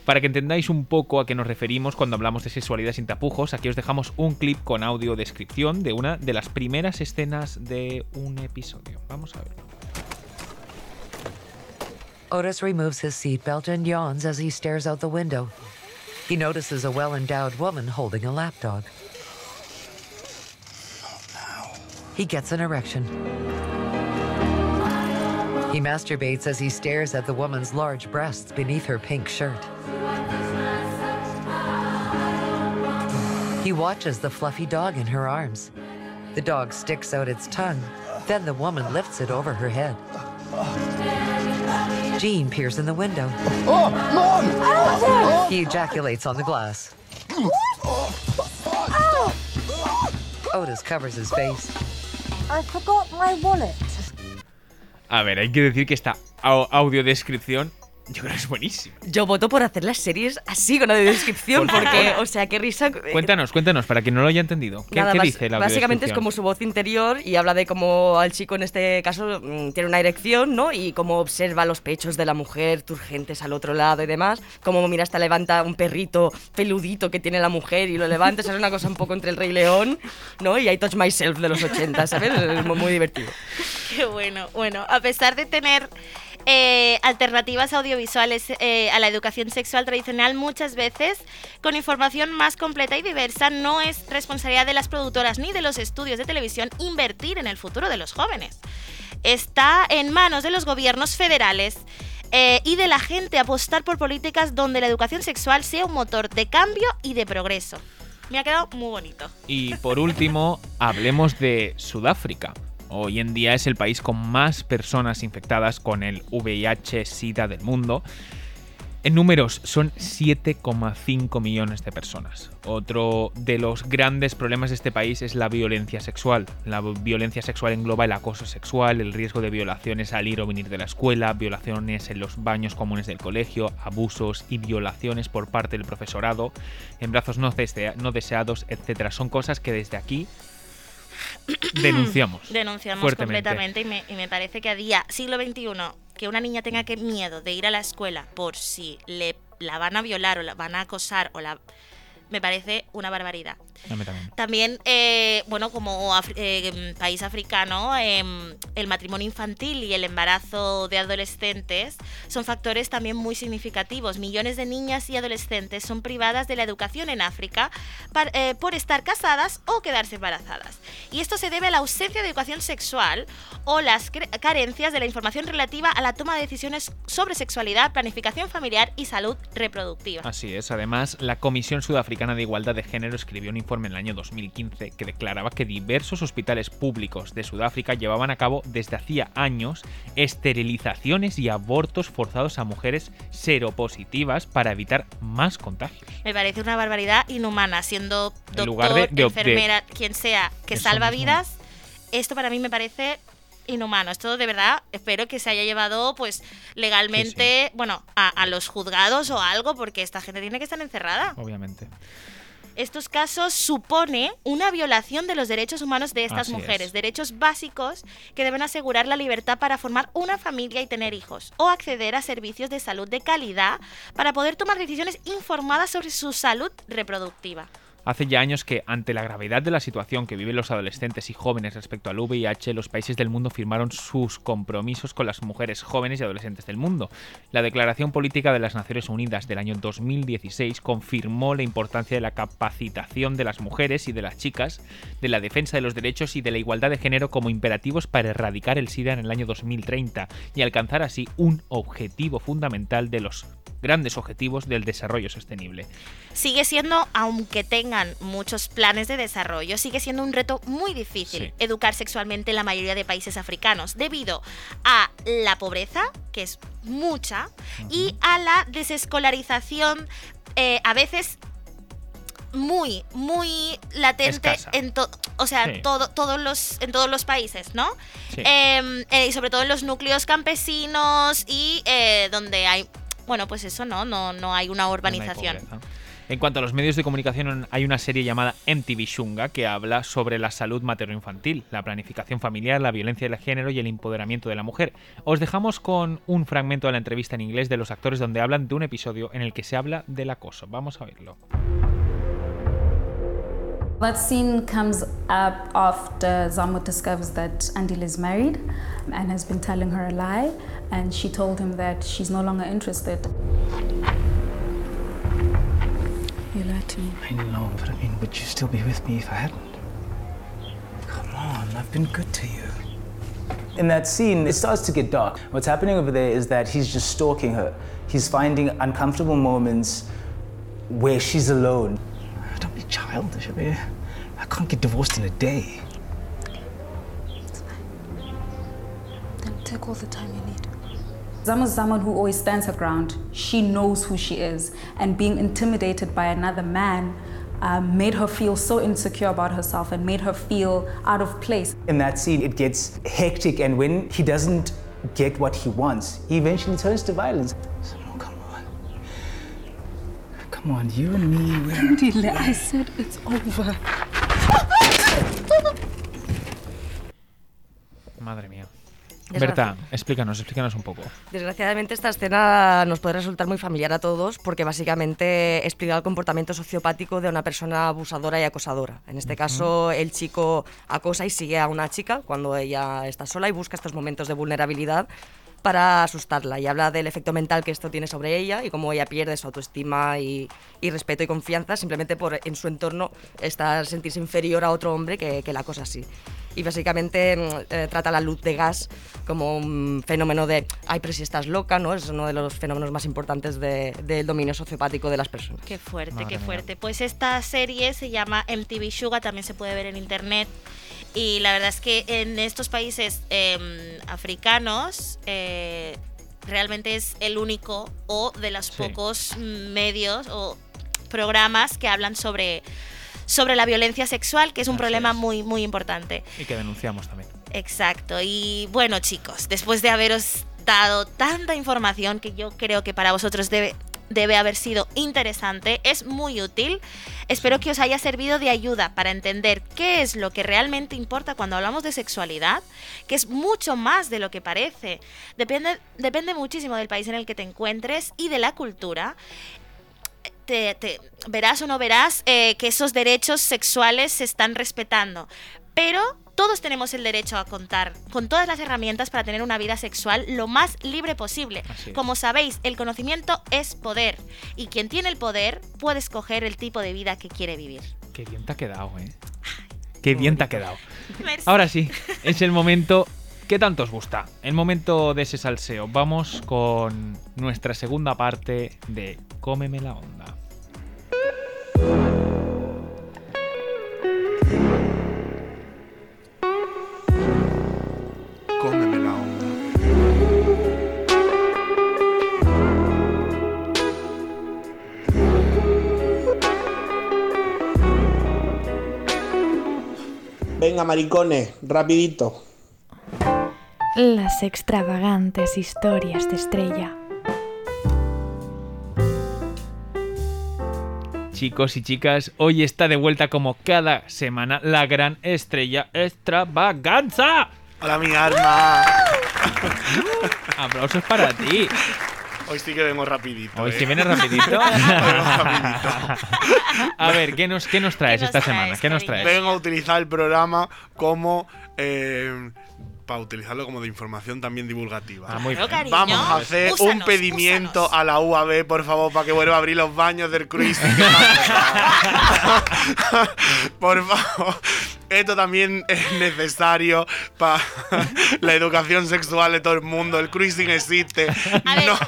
Para que entendáis un poco a qué nos referimos cuando hablamos de sexualidad sin tapujos, aquí os dejamos un clip con audio descripción de una de las primeras escenas de un episodio. Vamos a ver. Otis removes his seatbelt and yawns as he stares out the window. He notices a well endowed woman holding a lapdog. He gets an erection. He masturbates as he stares at the woman's large breasts beneath her pink shirt. He watches the fluffy dog in her arms. The dog sticks out its tongue. Then the woman lifts it over her head. Jean peers in the window. Oh, Mom! He ejaculates on the glass. Oh. Otis covers his face. I forgot my wallet. A ver, hay que decir que esta au- audiodescripción Yo creo que es buenísimo. Yo voto por hacer las series así, con la descripción, Por porque, favor. o sea, qué risa. eh, Cuéntanos, cuéntanos, para quien no lo haya entendido. ¿Qué, Nada, qué bas- dice la Básicamente es como su voz interior y habla de cómo al chico en este caso mm, tiene una erección, ¿no? Y cómo observa los pechos de la mujer turgentes al otro lado y demás. Como mira hasta levanta un perrito peludito que tiene la mujer y lo levanta. Esa es una cosa un poco entre el Rey León, ¿no? Y I Touch Myself de los 80, ¿sabes? Es muy, muy divertido. Qué bueno. Bueno, a pesar de tener eh, alternativas audiovisuales eh, a la educación sexual tradicional, muchas veces con información más completa y diversa, no es responsabilidad de las productoras ni de los estudios de televisión invertir en el futuro de los jóvenes. Está en manos de los gobiernos federales. eh, y de la gente apostar por políticas donde la educación sexual sea un motor de cambio y de progreso. Me ha quedado muy bonito. Y por último, hablemos de Sudáfrica. Hoy en día es el país con más personas infectadas con el VIH-Sida del mundo. En números son 7,5 millones de personas. Otro de los grandes problemas de este país es la violencia sexual. La violencia sexual engloba el acoso sexual, el riesgo de violaciones al ir o venir de la escuela, violaciones en los baños comunes del colegio, abusos y violaciones por parte del profesorado, no, desea- no deseados, etc. Son cosas que desde aquí denunciamos. Denunciamos fuertemente. completamente y me, y me parece que a día siglo XXI que una niña tenga que miedo de ir a la escuela por si le la van a violar o la van a acosar o la me parece una barbaridad. A mí también. También, eh, bueno, como af- eh, país africano, em, el matrimonio infantil y el embarazo de adolescentes son factores también muy significativos. Millones de niñas y adolescentes son privadas de la educación en África par- eh, por estar casadas o quedarse embarazadas. Y esto se debe a la ausencia de educación sexual o las carencias de la información relativa a la toma de decisiones sobre sexualidad, planificación familiar y salud reproductiva. Así es. Además, la Comisión Sudafricana de Igualdad de Género escribió un informe en el año 2015 que declaraba que diversos hospitales públicos de Sudáfrica llevaban a cabo desde hacía años esterilizaciones y abortos forzados a mujeres seropositivas para evitar más contagios. Me parece una barbaridad inhumana, siendo En doctor, lugar de- de- enfermera, quien sea, que salva mismo. vidas. Esto para mí me parece inhumano. Esto de verdad espero que se haya llevado pues legalmente, bueno, a, a los juzgados o algo, porque esta gente tiene que estar encerrada. Obviamente. Estos casos supone una violación de los derechos humanos de estas Así mujeres, es. derechos básicos que deben asegurar la libertad para formar una familia y tener hijos, o acceder a servicios de salud de calidad para poder tomar decisiones informadas sobre su salud reproductiva. Hace ya años que, ante la gravedad de la situación que viven los adolescentes y jóvenes respecto al VIH, los países del mundo firmaron sus compromisos con las mujeres jóvenes y adolescentes del mundo. La Declaración Política de las Naciones Unidas del año 2016 confirmó la importancia de la capacitación de las mujeres y de las chicas, de la defensa de los derechos y de la igualdad de género como imperativos para erradicar el SIDA en el año 2030 y alcanzar así un objetivo fundamental de los grandes objetivos del desarrollo sostenible. sigue siendo, aunque tengan muchos planes de desarrollo, sigue siendo un reto muy difícil Sí. educar sexualmente en la mayoría de países africanos, debido a la pobreza, que es mucha, y a la desescolarización, eh, a veces muy, muy latente Escasa. en to- o sea, Sí. todo, todos los, en todos los países, ¿no? Sí. Em, eh, y sobre todo en los núcleos campesinos y eh, donde hay, bueno, pues eso, ¿no? No, no hay una No hay urbanización. En cuanto a los medios de comunicación, hay una serie llamada MTV Shunga que habla sobre la salud materno-infantil, la planificación familiar, la violencia de género y el empoderamiento de la mujer. Os dejamos con un fragmento de la entrevista en inglés de los actores donde hablan de un episodio en el que se habla del acoso. Vamos a verlo. That scene comes up after Zamut discovers that Andil is married um, and has been telling her a lie, and she told him that she's no longer interested. You lied to me. I know, but I mean, would you still be with me if I hadn't? Come on, I've been good to you. In that scene, it starts to get dark. What's happening over there is that he's just stalking her. He's finding uncomfortable moments where she's alone. Don't be childish. I mean, I can't get divorced in a day. Then take all the time you need. Zama's someone who always stands her ground. She knows who she is, and being intimidated by another man um, made her feel so insecure about herself and made her feel out of place. In that scene, it gets hectic, and when he doesn't get what he wants, he eventually turns to violence. Someone Come on, you and me, we're... Dile, I said it's over. Madre mía. Berta, explícanos, explícanos un poco. Desgraciadamente esta escena nos puede resultar muy familiar a todos porque básicamente explica el comportamiento sociopático de una persona abusadora y acosadora. En este caso, el chico acosa y sigue a una chica cuando ella está sola y busca estos momentos de vulnerabilidad para asustarla y habla del efecto mental que esto tiene sobre ella y cómo ella pierde su autoestima y, y respeto y confianza simplemente por en su entorno estar sentirse inferior a otro hombre que, que la acosa así. Y básicamente mm, eh, trata la luz de gas como un fenómeno de, ay, pero si estás loca, ¿no? Es uno de los fenómenos más importantes de- del dominio sociopático de las personas. Qué fuerte, Madre qué mía. fuerte. Pues esta serie se llama MTV Sugar, también se puede ver en internet. Y la verdad es que en estos países em, africanos eh, realmente es el único o de los Sí. pocos medios o programas que hablan sobre, sobre la violencia sexual, que es un Así problema es. muy, muy importante. Y que denunciamos también. Exacto. Y bueno, chicos, después de haberos dado tanta información que yo creo que para vosotros debe, debe haber sido interesante, es muy útil. Espero que os haya servido de ayuda para entender qué es lo que realmente importa cuando hablamos de sexualidad, que es mucho más de lo que parece. Depende, depende muchísimo del país en el que te encuentres y de la cultura te, te- verás o no verás eh, que esos derechos sexuales se están respetando. Pero todos tenemos el derecho a contar con todas las herramientas para tener una vida sexual lo más libre posible. Como sabéis, el conocimiento es poder y quien tiene el poder puede escoger el tipo de vida que quiere vivir. Qué bien te ha quedado, ¿eh? Qué bien te ha quedado. Merci. Ahora sí, es el momento que tanto os gusta. El momento de ese salseo. Vamos con nuestra segunda parte de Cómeme la onda. Venga, maricones, rapidito. Las extravagantes historias de estrella. Chicos y chicas, hoy está de vuelta como cada semana la gran estrella extravaganza. Hola, mi arma. Aplausos para ti. Hoy sí que vengo rapidito. Hoy ¿eh? sí vienes rapidito. Hoy vengo rapidito. A ver, ¿qué nos, qué nos traes esta semana? ¿Qué nos traes? Vengo a utilizar el programa como. eh, para utilizarlo como de información también divulgativa. Ah, muy bien. cariño. Vamos a hacer un Úsanos, pedimiento a la UAB, por favor, para que vuelva a abrir los baños del cruising. por favor. Esto también es necesario para la educación sexual de todo el mundo. El cruising existe. A ver, no,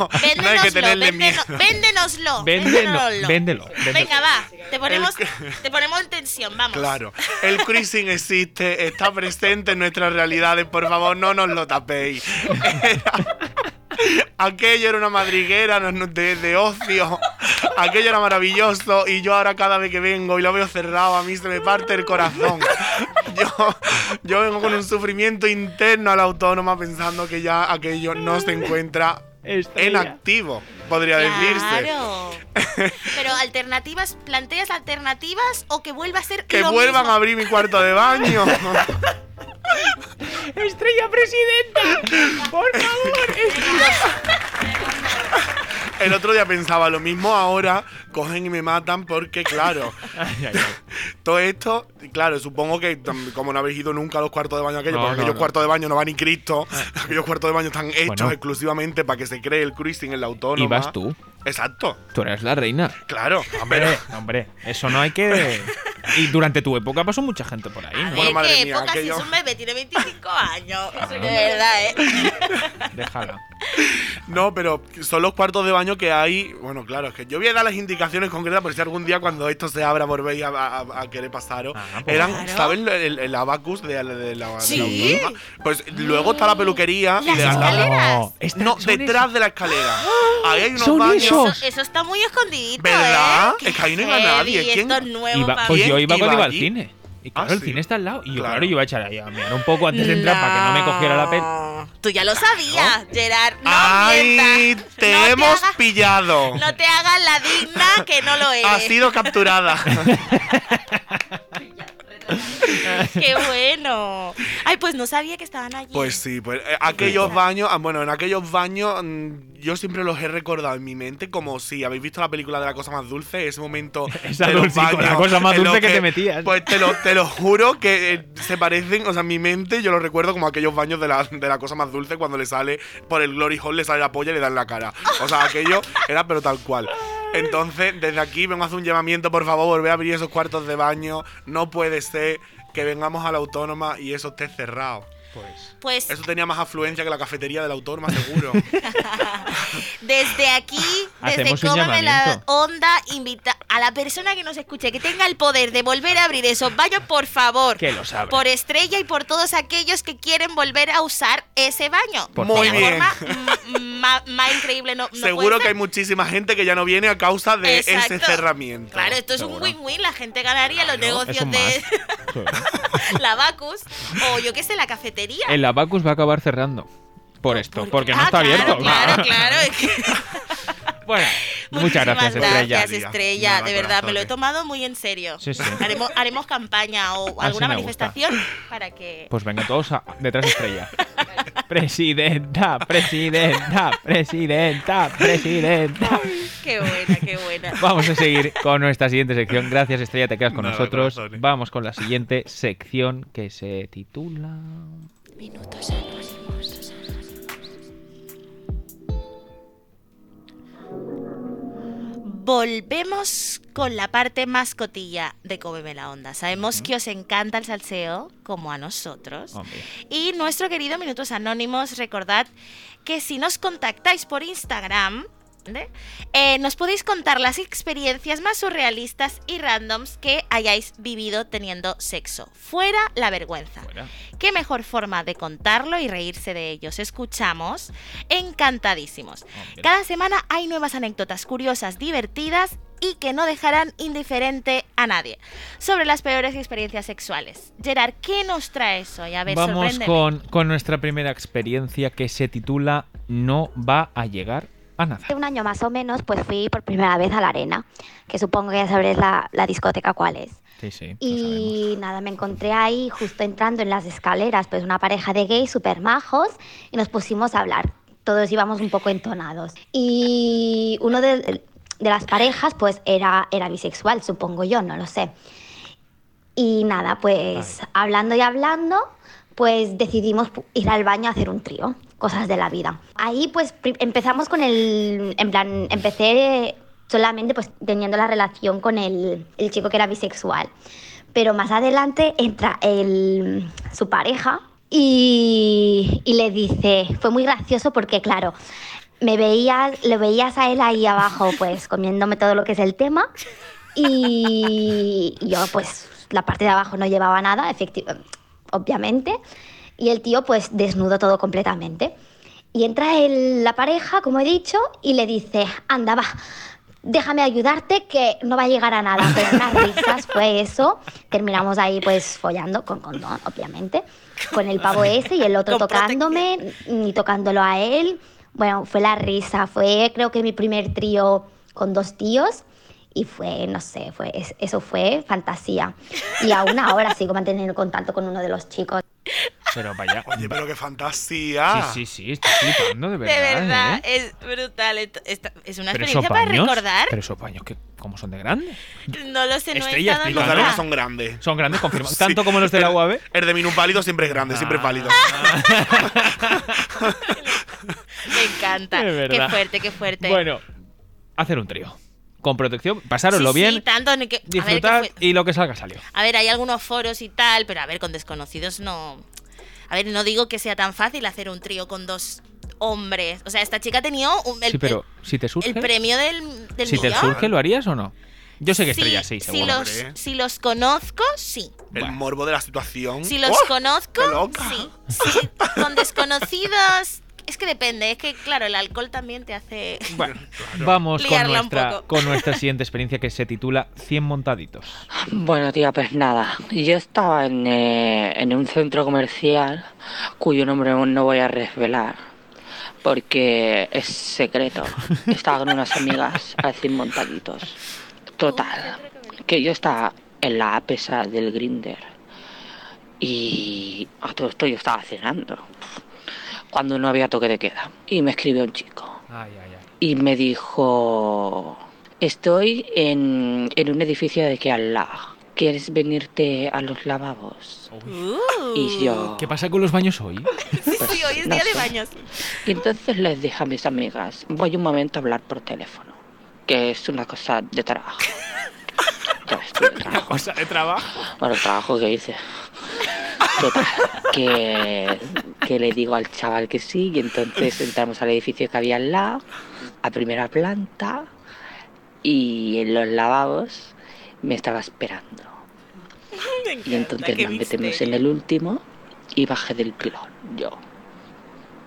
no hay que tenerle miedo. véndenoslo, véndenoslo. véndelo, véndelo. Venga, va, te ponemos, te ponemos en tensión, vamos. Claro, el cruising existe, está presente en nuestras realidades, por favor, no nos lo tapéis. Era- Aquello era una madriguera de, de ocio, aquello era maravilloso y yo ahora cada vez que vengo y lo veo cerrado a mí se me parte el corazón. Yo, yo vengo con un sufrimiento interno a la autónoma pensando que ya aquello no se encuentra en activo, podría decirse. Claro. Pero alternativas, ¿planteas alternativas o que vuelva a ser Que lo vuelvan mismo? a abrir mi cuarto de baño. ¡Estrella presidenta! ¡Por favor! El otro día pensaba lo mismo, ahora cogen y me matan porque, claro, todo esto, claro, supongo que como no habéis ido nunca a los cuartos de baño aquellos, No, porque no, aquellos no. cuartos de baño no va ni Cristo, aquellos cuartos de baño están hechos Bueno. exclusivamente para que se cree el cruising en la autónoma. Y vas tú. Exacto, Tú eres la reina. claro. Hombre, hombre, eso no hay que. Y durante tu época pasó mucha gente por ahí, ¿no? Bueno, ¿En madre mía, época? Si aquello- es un bebé, tiene 25 años. De verdad, ¿eh? Déjala. No, pero son los cuartos de baño que hay. Bueno, claro, es que yo voy a dar las indicaciones concretas por si algún día cuando esto se abra volvéis a, a- a querer pasaros. pues Eran, claro. ¿sabes el, el abacus de, la- de la, de la Sí. autónoma? Pues luego está la peluquería y Las de al lado- escaleras. No, esta- No, detrás de la escalera. Ahí hay unos Son baños. Eso, eso está muy escondidito, ¿Verdad? ¿eh? Es que ahí no iba nadie. ¿Quién- nuevo Iba- pues yo iba ¿Quién cuando iba iba al cine. Y claro, Ah, el sí. cine está al lado. Y yo, Claro. claro, yo iba a echar ahí a mirar un poco antes de entrar para que no me cogiera la pena. Tú ya lo sabías, Gerard. No ¡Ay! mientas. ¡Te No hemos hagas- pillado! No te hagas la digna que no lo eres. Ha sido capturada. Qué bueno. Ay, pues no sabía que estaban allí. Pues sí, pues eh, aquellos baños, ah, bueno, en aquellos baños mm, yo siempre los he recordado en mi mente como si habéis visto la película de la cosa más dulce, ese momento Esa de los dulce, con la baños cosa más en dulce que te metías. Pues te lo, te lo juro que eh, se parecen, o sea, en mi mente yo lo recuerdo como aquellos baños de la, de la cosa más dulce cuando le sale por el glory hole, le sale la polla y le dan la cara. O sea, aquello era pero tal cual. Entonces, desde aquí vengo a hacer un llamamiento, por favor, volver a abrir esos cuartos de baño. No puede ser que vengamos a la autónoma y eso esté cerrado. Pues. Pues Eso tenía más afluencia que la cafetería de la autónoma, seguro. desde aquí, desde Cómame la. Onda, invita a la persona que nos escuche, que tenga el poder de volver a abrir esos baños, por favor. Que los abra. Por Estrella y por todos aquellos que quieren volver a usar ese baño. Por de Muy la bien. forma mm, más, más increíble. No, no seguro que hay muchísima gente que ya no viene a causa de ese cerramiento. Claro, esto es un win-win. La gente ganaría los negocios de la Bacus o yo qué sé, la cafetería. El Abacus va a acabar cerrando. Por esto, porque no Ah, está claro, abierto. Claro, claro. es que- Bueno, muchas gracias, Estrella. gracias, Estrella. De verdad, me lo he tomado muy en serio. Sí, sí. Haremos, haremos campaña o Así alguna manifestación para que. Pues venga, todos a- detrás de Estrella. presidenta, presidenta, presidenta, presidenta. Qué buena, qué buena. Vamos a seguir con nuestra siguiente sección. Gracias, Estrella, te quedas con Nada, nosotros. corazones. Vamos con la siguiente sección que se titula. Minutos anónimos. Volvemos con la parte más cotilla de Cómeme la Onda. Sabemos que os encanta el salseo, como a nosotros. Y nuestro querido Minutos Anónimos, recordad que si nos contactáis por Instagram. Eh, nos podéis contar las experiencias más surrealistas y randoms que hayáis vivido teniendo sexo. Fuera la vergüenza. ¿Qué mejor forma de contarlo y reírse de ellos? Escuchamos encantadísimos. Cada semana hay nuevas anécdotas curiosas, divertidas y que no dejarán indiferente a nadie sobre las peores experiencias sexuales. Gerard, ¿qué nos traes hoy? A ver, Vamos con nuestra primera experiencia que se titula No va a llegar a nada. Hace un año más o menos, pues fui por primera vez a la arena, que supongo que ya sabréis la, la discoteca cuál es. Sí, sí. Y nada, me encontré ahí justo entrando en las escaleras, pues una pareja de gays súper majos y nos pusimos a hablar. Todos íbamos un poco entonados. Y uno de, de las parejas pues era, era bisexual, supongo yo, no lo sé. Y nada, pues hablando y hablando, pues decidimos ir al baño a hacer un trío, cosas de la vida. Ahí pues empezamos con el, en plan, empecé solamente pues teniendo la relación con el, chico que era bisexual. Pero más adelante entra el, su pareja y, le dice, fue muy gracioso porque claro, me veías, le veías a él ahí abajo pues comiéndome todo lo que es el tema y yo pues la parte de abajo no llevaba nada, obviamente, y el tío pues desnudo todo completamente. Y entra el- la pareja, como he dicho, y le dice, anda, va, déjame ayudarte que no va a llegar a nada. Pero unas risas fue eso. Terminamos ahí pues follando con condón, obviamente, con el pavo ese y el otro tocándome, ni tocándolo a él. Bueno, fue la risa, fue creo que mi primer trío con dos tíos. Y fue, no sé, fue, es- eso fue fantasía. Y aún ahora sigo manteniendo contacto con uno de los chicos. Pero vaya. Oye, pero qué fantasía. Sí, sí, sí, estoy flipando, de verdad. de verdad, ¿eh? es brutal. Esta- es una experiencia para paños, recordar. pero esos paños, que, ¿cómo son de grandes? No lo sé, no he. Los de son grandes. Son grandes, confirma. Sí. Tanto como los de la UAB. El de minusválido siempre es grande, siempre es válido. Me encanta. Qué fuerte, qué fuerte. Bueno, hacer un trío. Con protección, pasároslo Sí, bien, sí, tanto ni que- a ver, ¿qué disfrutar y lo que salga salió. A ver, hay algunos foros y tal, pero a ver, con desconocidos no. A ver, no digo que sea tan fácil hacer un trío con dos hombres. O sea, esta chica ha tenido un- el, sí, pero si te surge, el premio del, del si te surge, ¿lo harías o no? Yo sé que Estrella sí, si seguro. los, si los conozco, sí. El morbo de la situación. Si los ¡Oh! conozco, sí. Sí, Con desconocidos es que depende, es que claro, el alcohol también te hace... Bueno, vamos con nuestra, poco. con nuestra siguiente experiencia que se titula 100 montaditos. Bueno, tía, pues nada. Yo estaba en, eh, en un centro comercial cuyo nombre no voy a revelar porque es secreto. Estaba con unas amigas a 100 montaditos. Total, que yo estaba en la app esa del Grinder y a todo esto yo estaba cenando cuando no había toque de queda y me escribió un chico Ay, ay, ay. y me dijo estoy en, en un edificio de que al lado ¿quieres venirte a los lavabos? Y yo ¿Qué pasa con los baños hoy? Sí, sí, hoy es no día de baños. Y entonces les dije a mis amigas, voy un momento a hablar por teléfono, que es una cosa de trabajo. Cosa de trabajo. Bueno, el trabajo que hice. Total, que, que le digo al chaval que sí, y entonces entramos al edificio que había al lado, a primera planta, y en los lavabos me estaba esperando. Y entonces nos metemos en el último y bajé del pilón, yo.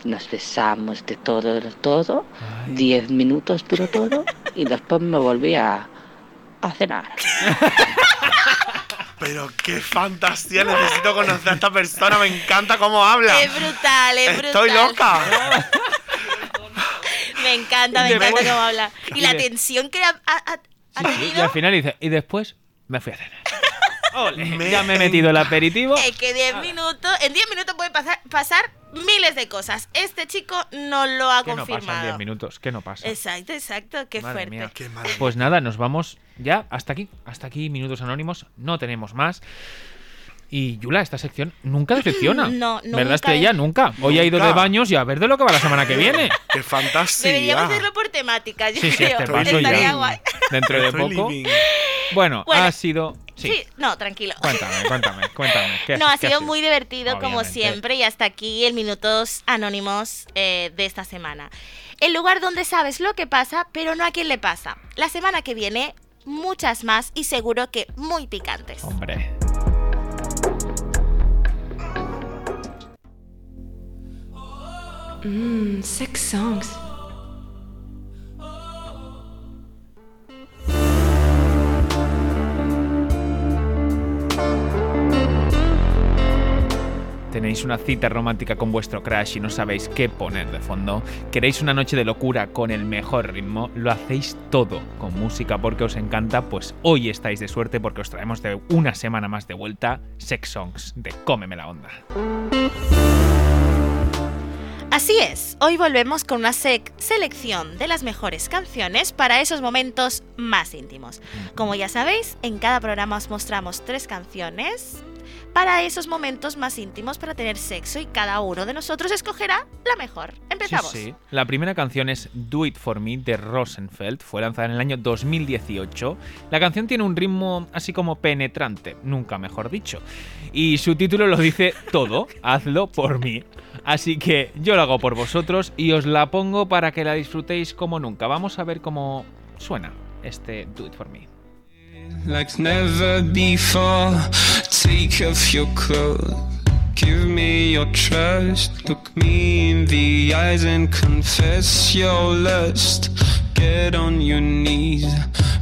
Nos besamos de todo, de todo. Diez minutos duró todo y después me volví a, a cenar. Pero qué fantasía, necesito conocer a esta persona, me encanta cómo habla. Es brutal, es brutal. Estoy loca. Me encanta, me encanta cómo habla. Y la tensión que ha, ha- ha- ha Y tenido. al final dice, y después me fui a cenar. Ole, ya me he metido el aperitivo. Es que 10 minutos, en 10 minutos pasar, pasar miles de cosas. Este chico no lo ha ¿Qué no pasa en confirmado. 10 minutos? ¿Qué no pasa? Exacto, exacto, qué Madre fuerte. mía. Pues nada, nos vamos ya hasta aquí. Hasta aquí, Minutos Anónimos. No tenemos más. Y Yula, esta sección nunca decepciona. No, nunca ¿Verdad, Estrella? de- Nunca. Hoy ha ido de Nunca. baños y a ver de lo que va la semana que viene. ¡Qué fantasía! Deberíamos hacerlo por temática, yo Sí, sí, creo. este paso Estaría ya. guay. Dentro de Estoy poco. living. Bueno, Bueno, ha sido. Sí. Sí, no, tranquilo. Cuéntame, cuéntame, cuéntame. ¿Qué No, ha qué sido muy divertido como siempre y hasta aquí el Minutos Anónimos eh, de esta semana. El lugar donde sabes lo que pasa, pero no a quién le pasa. La semana que viene, muchas más y seguro que muy picantes. Hombre. Mmm, sex songs. Tenéis una cita romántica con vuestro crush y no sabéis qué poner de fondo. ¿Queréis una noche de locura con el mejor ritmo? ¿Lo hacéis todo con música porque os encanta? Pues hoy estáis de suerte porque os traemos de una semana más de vuelta Sex Songs de Cómeme la Onda. Así es, hoy volvemos con una sec- selección de las mejores canciones para esos momentos más íntimos. Como ya sabéis, en cada programa os mostramos tres canciones para esos momentos más íntimos para tener sexo y cada uno de nosotros escogerá la mejor. Empezamos. Sí, sí. La primera canción es Do It For Me de Rosenfeld. Fue lanzada en el año 2018. La canción tiene un ritmo así como penetrante, nunca mejor dicho. Y su título lo dice todo, hazlo por mí. Así que yo lo hago por vosotros y os la pongo para que la disfrutéis como nunca. Vamos a ver cómo suena este Do It For Me. Like never before. Take off your clothes, give me your trust. Look me in the eyes and confess your lust. Get on your knees,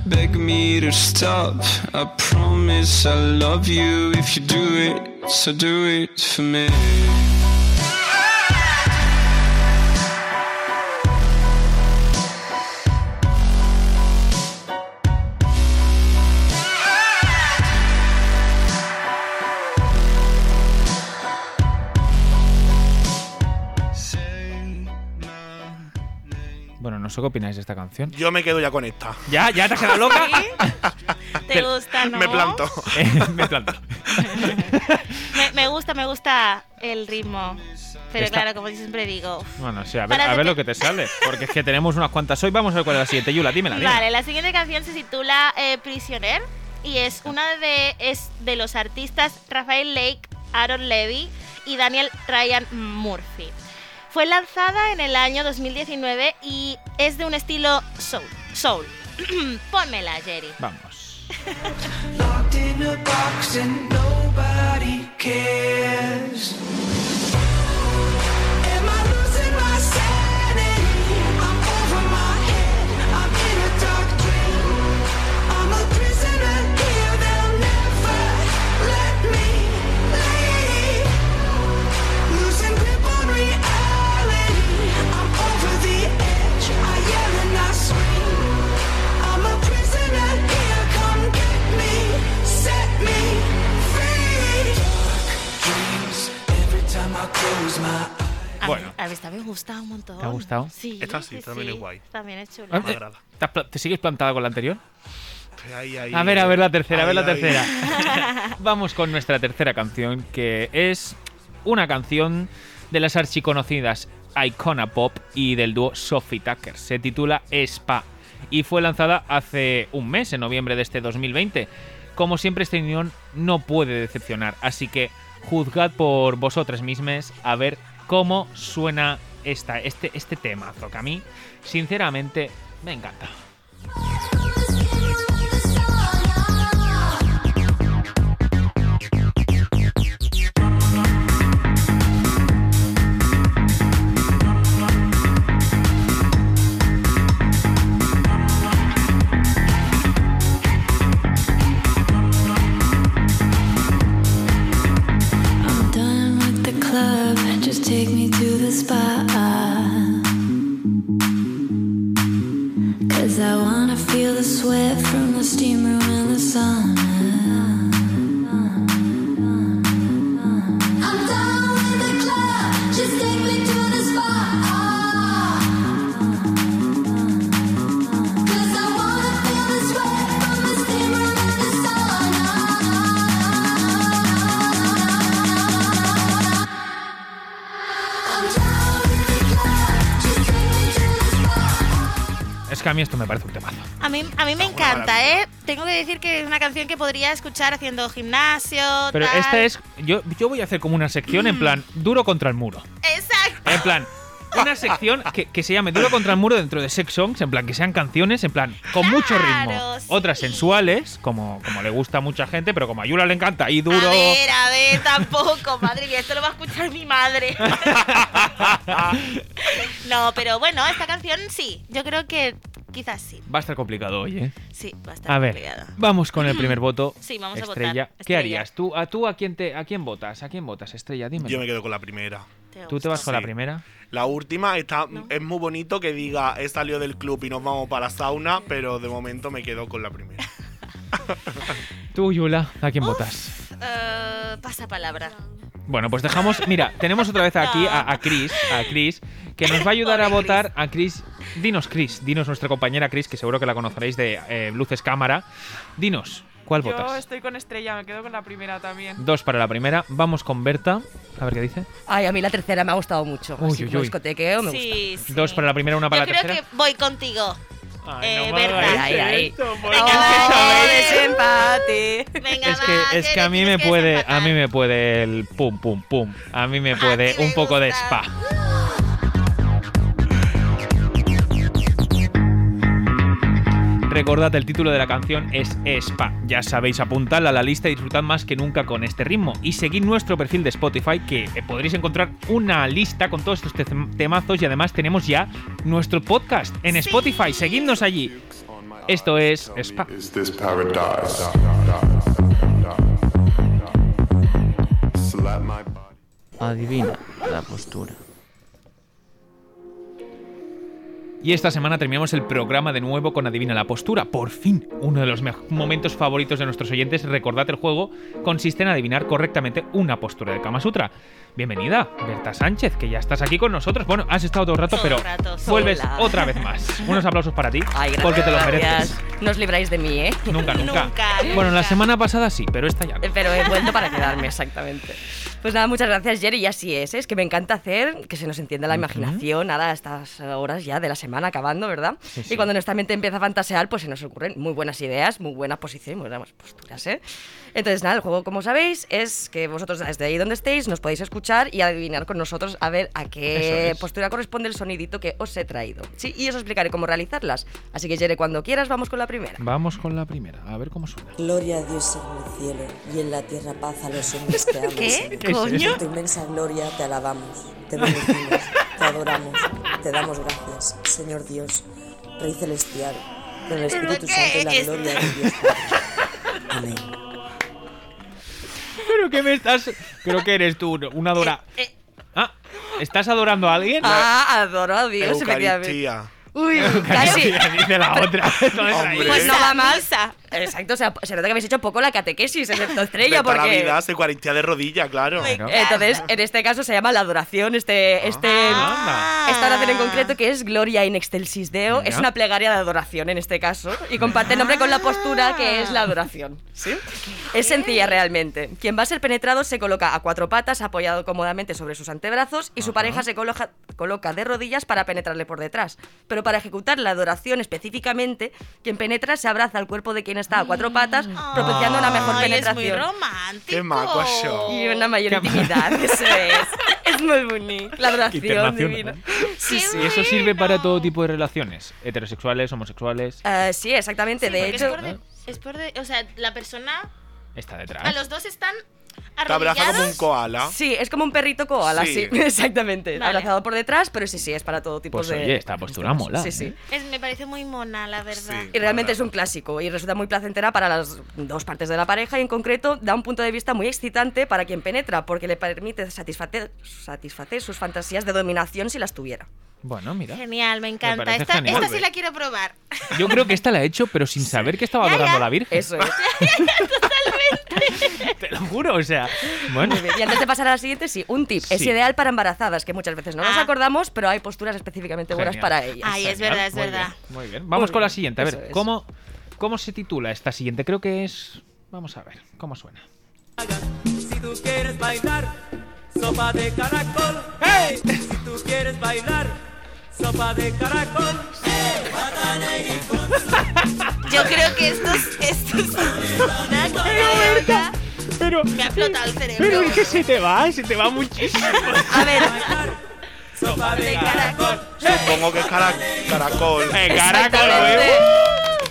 beg me to stop. I promise I'll love you if you do it, so do it for me. Sé qué opináis de esta canción. Yo me quedo ya con esta. ¿Ya? ¿Ya te has quedado loca? ¿Te gusta, no? Me planto. me planto. Me, me gusta, me gusta el ritmo. Pero Esta- claro, como siempre digo. Bueno, sí, a ver, a ver lo que te sale. Porque es que tenemos unas cuantas hoy. Vamos a ver cuál es la siguiente. Yula, dímela, dímela. Vale, la siguiente canción se titula eh, Prisioner y es una de, es de los artistas Rafael Lake, Aaron Levy y Daniel Ryan Murphy. Fue lanzada en el año 2019 y es de un estilo soul. soul. Pónmela, Jerry. Vamos. Gustado? Sí. Esta sí, sí, también es guay. También es chula. Ah, Me agrada. ¿te has pla- ¿Te sigues plantada con la anterior? Ahí, ahí, A ver, a ver la tercera, a ver la tercera. Vamos con nuestra tercera canción, que es una canción de las archiconocidas Icona Pop y del dúo Sophie Tucker. Se titula Spa y fue lanzada hace un mes, en noviembre de este 2020. Como siempre, esta unión no puede decepcionar, así que juzgad por vosotras mismas a ver cómo suena este, este temazo, que a mí, sinceramente, me encanta. Me Es que a mí esto me parece un temazo. A mí, a mí me encanta, ¿eh? Tengo que decir que es una canción que podría escuchar haciendo gimnasio. Pero tal. esta es. Yo, yo voy a hacer como una sección en plan duro contra el muro. Exacto. En plan. Una sección que, que se llame Duro contra el muro dentro de Sex Songs, en plan que sean canciones, en plan, con mucho ritmo. sí. Otras sensuales, como, como le gusta a mucha gente, pero como a Yula le encanta, y duro. A ver, a ver, tampoco, madre mía, esto lo va a escuchar mi madre. no, pero bueno, esta canción sí, yo creo que quizás sí. Va a estar complicado hoy, ¿eh? Sí, va a estar A ver, complicada. vamos con el primer voto. Sí, vamos a Estrella. votar. ¿Qué Estrella. harías? ¿Tú, a, tú a, quién te, a quién votas? ¿A quién votas, Estrella? Dime. Yo me quedo con la primera. ¿Tú te vas con la primera? La última está, es muy bonito que diga he salido del club y nos vamos para la sauna, pero de momento me quedo con la primera. Tú, Yula, ¿a quién votas? Eh, pasa palabra. Bueno, pues dejamos. Mira, tenemos otra vez aquí a, a Chris, a Chris, que nos va a ayudar a votar a Chris. Dinos, Chris, dinos nuestra compañera Chris, que seguro que la conoceréis de eh, Luces Cámara. Dinos, ¿cuál Yo votas? estoy con Estrella, me quedo con la primera también. Dos para la primera. Vamos con Berta. A ver qué dice. Ay, a mí la tercera me ha gustado mucho. Uy, Así uy, como uy. discotequeo me Sí, sí. Dos para la primera, una para Yo la creo tercera. que voy contigo. Eh, no Berta. Ay, ay. esto, por Venga, favor. va, desempate. Venga, Es va, que, es que a mí me puede, a mí me puede el pum pum pum. A mí me puede un poco de spa. Recordad, el título de la canción es Spa. Ya sabéis, apuntadla a la lista y disfrutad más que nunca con este ritmo. Y seguid nuestro perfil de Spotify, que eh, podréis encontrar una lista con todos estos te- temazos. Y además tenemos ya nuestro podcast en Spotify. Seguidnos allí. Esto es Spa. Adivina la postura. Y esta semana terminamos el programa de nuevo con Adivina la postura. Por fin, uno de los me- momentos favoritos de nuestros oyentes. Recordad el juego consiste en adivinar correctamente una postura de Kama Sutra. Bienvenida, Berta Sánchez, que ya estás aquí con nosotros. Bueno, has estado todo el rato, Todo pero rato, vuelves sola. otra vez más. Unos aplausos para ti, Ay, gracias. porque te lo mereces. gracias. No os libráis de mí, ¿eh? Nunca, nunca. Bueno, la semana pasada sí, pero esta ya no. Pero he vuelto para quedarme, exactamente. Pues nada, muchas gracias, Jerry. Y así es, ¿eh? es que me encanta hacer que se nos entienda la imaginación ahora a estas horas ya de la semana acabando, ¿verdad? Sí, sí. Y cuando nuestra mente empieza a fantasear, pues se nos ocurren muy buenas ideas, muy buenas posiciones, muy buenas posturas, ¿eh? Entonces, nada, el juego, como sabéis, es que vosotros desde ahí donde estéis nos podéis escuchar y adivinar con nosotros a ver a qué es. postura corresponde el sonidito que os he traído. Sí, y os explicaré cómo realizarlas. Así que, Jerry, cuando quieras, vamos con la primera. Vamos con la primera, a ver cómo suena. Gloria a Dios en el cielo y en la tierra paz a los hombres que aman. ¿Qué? Señor. ¿Qué ¿Coño? Por tu inmensa gloria te alabamos, te bendecimos, te adoramos, te damos gracias, Señor Dios, Rey celestial, con el Espíritu Santo y la gloria de Dios. Amén. Pero que me estás. Creo que eres tú, una adora. Ah, ¿estás adorando a alguien? Ah, adoro a Dios. Eucaristía. Uy, casi. Dice la otra. Pues no va más. Exacto, o sea, se nota que habéis hecho poco la catequesis, excepto De Estrella, la porque... vida se cuarentía de rodilla, claro. Entonces, en este caso se llama la adoración, este, este, esta oración en concreto que es Gloria in excelsis Deo, Mira. es una plegaria de adoración en este caso, y comparte el nombre con la postura que es la adoración. ¿sí? Es sencilla realmente. Quien va a ser penetrado se coloca a cuatro patas, apoyado cómodamente sobre sus antebrazos, y su pareja se coloca, coloca de rodillas para penetrarle por detrás. Pero para ejecutar la adoración específicamente, quien penetra se abraza al cuerpo de quien está a cuatro patas, propiciando una mejor Ay, es penetración. muy romántico. Qué maco això. Y una mayor Qué intimidad, eso es. Es muy bonito. La Internacional. divina. Sí, sí. Y eso sirve para todo tipo de relaciones, heterosexuales, homosexuales. Eh, sí, exactamente. de Porque hecho, es por, de- es por de- o sea, la persona, Está a detrás. los dos están Te abraza como un koala. Sí, es como un perrito koala, sí, Sí. exactamente. Vale. Abrazado por detrás, pero sí, sí, es para todo tipo Pues de. oye, esta postura mola. Sí, ¿eh? sí. Es- me parece muy mona, la verdad. Y realmente es un clásico y resulta muy placentera para las dos partes de la pareja y en concreto da un punto de vista muy excitante para quien penetra porque le permite satisfacer, satisfacer sus fantasías de dominación si las tuviera. Bueno, mira. Genial, me encanta. esta, genial. esta sí la quiero probar. Yo creo que esta la he hecho, pero sin saber que estaba adorando a la Virgen. Eso es. Te lo juro, o sea. Bueno. Y antes de pasar a la siguiente, sí, un tip. Es ideal para embarazadas, que muchas veces no nos Ah. acordamos, pero hay posturas específicamente buenas Genial. para ellas. Ay, es verdad, es muy verdad. bien, Muy bien. Vamos Muy con la siguiente. A ver, eso es. ¿cómo, ¿cómo se titula esta siguiente? Creo que es. Vamos a ver, ¿cómo suena? Si tú quieres bailar, sopa de caracol. ¡Hey! Si tú quieres bailar, sopa de caracol. Yo creo que esto es, esto es una verdad. Pero, me ha explotado el cerebro. pero es que se te va, se te va muchísimo. A ver, Sopa de caracol. Supongo que es cara- caracol. Eh, caracol. ¿eh?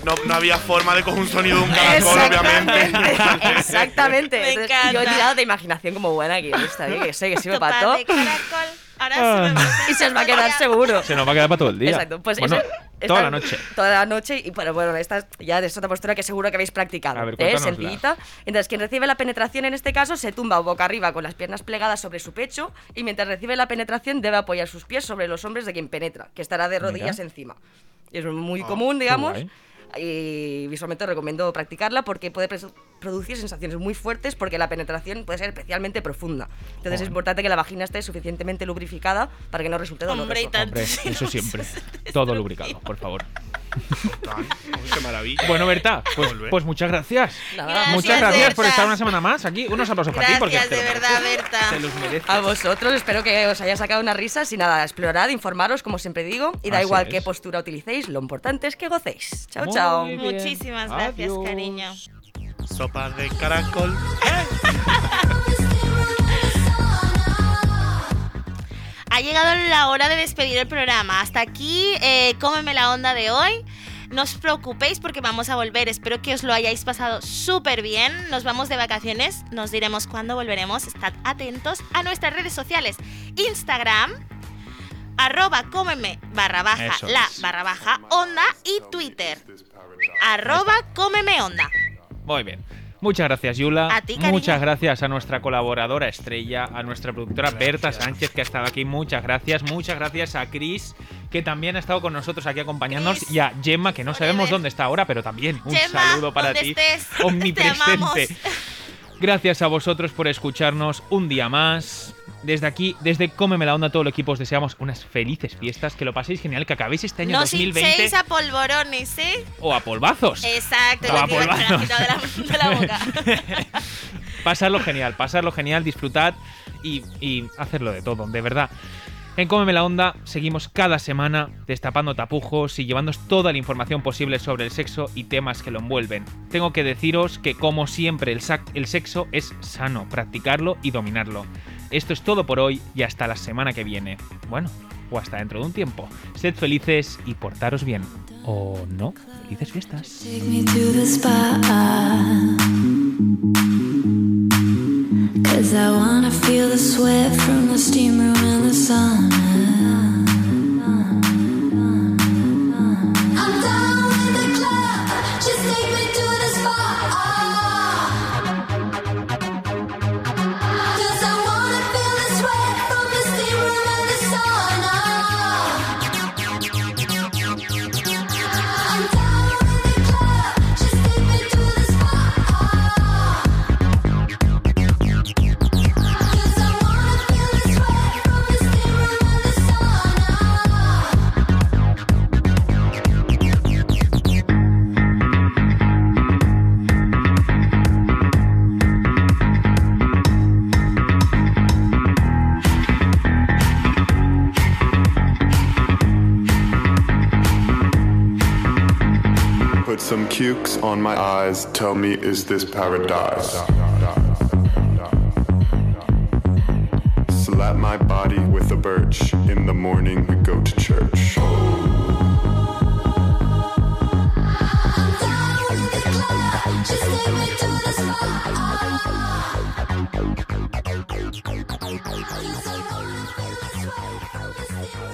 No, no había forma de coger un sonido de un caracol, obviamente. Exactamente. Me. Yo he tirado de imaginación como buena guionista, ¿eh? que sé que sirve Sopa para todo. de caracol. Ahora Ah. se me va Y se os va a quedar seguro. Se nos va a quedar para todo el día. Exacto, pues bueno, eso- toda la noche. Toda la noche, y bueno, bueno, esta es- ya es otra postura que seguro que habéis practicado. A ver, ¿eh? cuéntanosla. Sencillita. Entonces, quien recibe la penetración en este caso se tumba boca arriba con las piernas plegadas sobre su pecho y mientras recibe la penetración debe apoyar sus pies sobre los hombros de quien penetra, que estará de rodillas Mira. encima. Y es muy Ah, común, digamos. guay. Y visualmente os recomiendo practicarla porque puede producir sensaciones muy fuertes porque la penetración puede ser especialmente profunda. Entonces es importante que la vagina esté suficientemente lubrificada para que no resulte doloroso. Hombre, y tanto. Hombre, eso siempre. Todo lubricado, por favor. Qué maravilla. Bueno, Berta, pues, pues muchas gracias. Nada. Muchas Gracias, gracias por Berta. estar una semana más aquí. Unos aplausos para ti porque Gracias, de verdad, mereces. Berta. Te los mereces. A vosotros, espero que os haya sacado unas risas y nada, explorad, informaros, como siempre digo, y da Así igual es. qué postura utilicéis, lo importante es que gocéis. Chao, Muy chao. Muchísimas gracias, Adiós. cariño. Sopa de caracol. Ha llegado la hora de despedir el programa. Hasta aquí, eh, cómeme la onda de hoy. No os preocupéis porque vamos a volver. Espero que os lo hayáis pasado súper bien. Nos vamos de vacaciones. Nos diremos cuándo volveremos. Estad atentos a nuestras redes sociales. Instagram, arroba cómeme barra baja Eso la es. barra baja onda y Twitter, arroba cómeme onda. Muy bien. Muchas gracias, Yula. A ti. Muchas gracias a nuestra colaboradora estrella, a nuestra productora Berta Sánchez, que ha estado aquí. Muchas gracias. Muchas gracias a Chris, que también ha estado con nosotros aquí acompañándonos. Chris. Y a Gemma, que no sabemos dónde está ahora, pero también un Gemma, saludo para ti. estés, te amamos. Omnipresente. Gracias a vosotros por escucharnos un día más. Desde aquí, desde Cómeme la Onda, todo el equipo os deseamos unas felices fiestas, que lo paséis genial, que acabéis este año No 2020 hinchéis a polvorones, ¿eh? o a polvazos. Exacto, O a polvazos. de la, de la boca. Pasarlo genial, pasarlo genial, disfrutad y, y hacerlo de todo, de verdad. En Cómeme la Onda seguimos cada semana destapando tapujos y llevándoos toda la información posible sobre el sexo y temas que lo envuelven. Tengo que deciros que como siempre el sexo es sano, practicarlo y dominarlo. Esto es todo por hoy y hasta la semana que viene. Bueno, o hasta dentro de un tiempo. Sed felices y portaros bien. O no, felices fiestas. Cukes on my eyes tell me, is this paradise? Slap my body with a birch. In the morning, we go to church.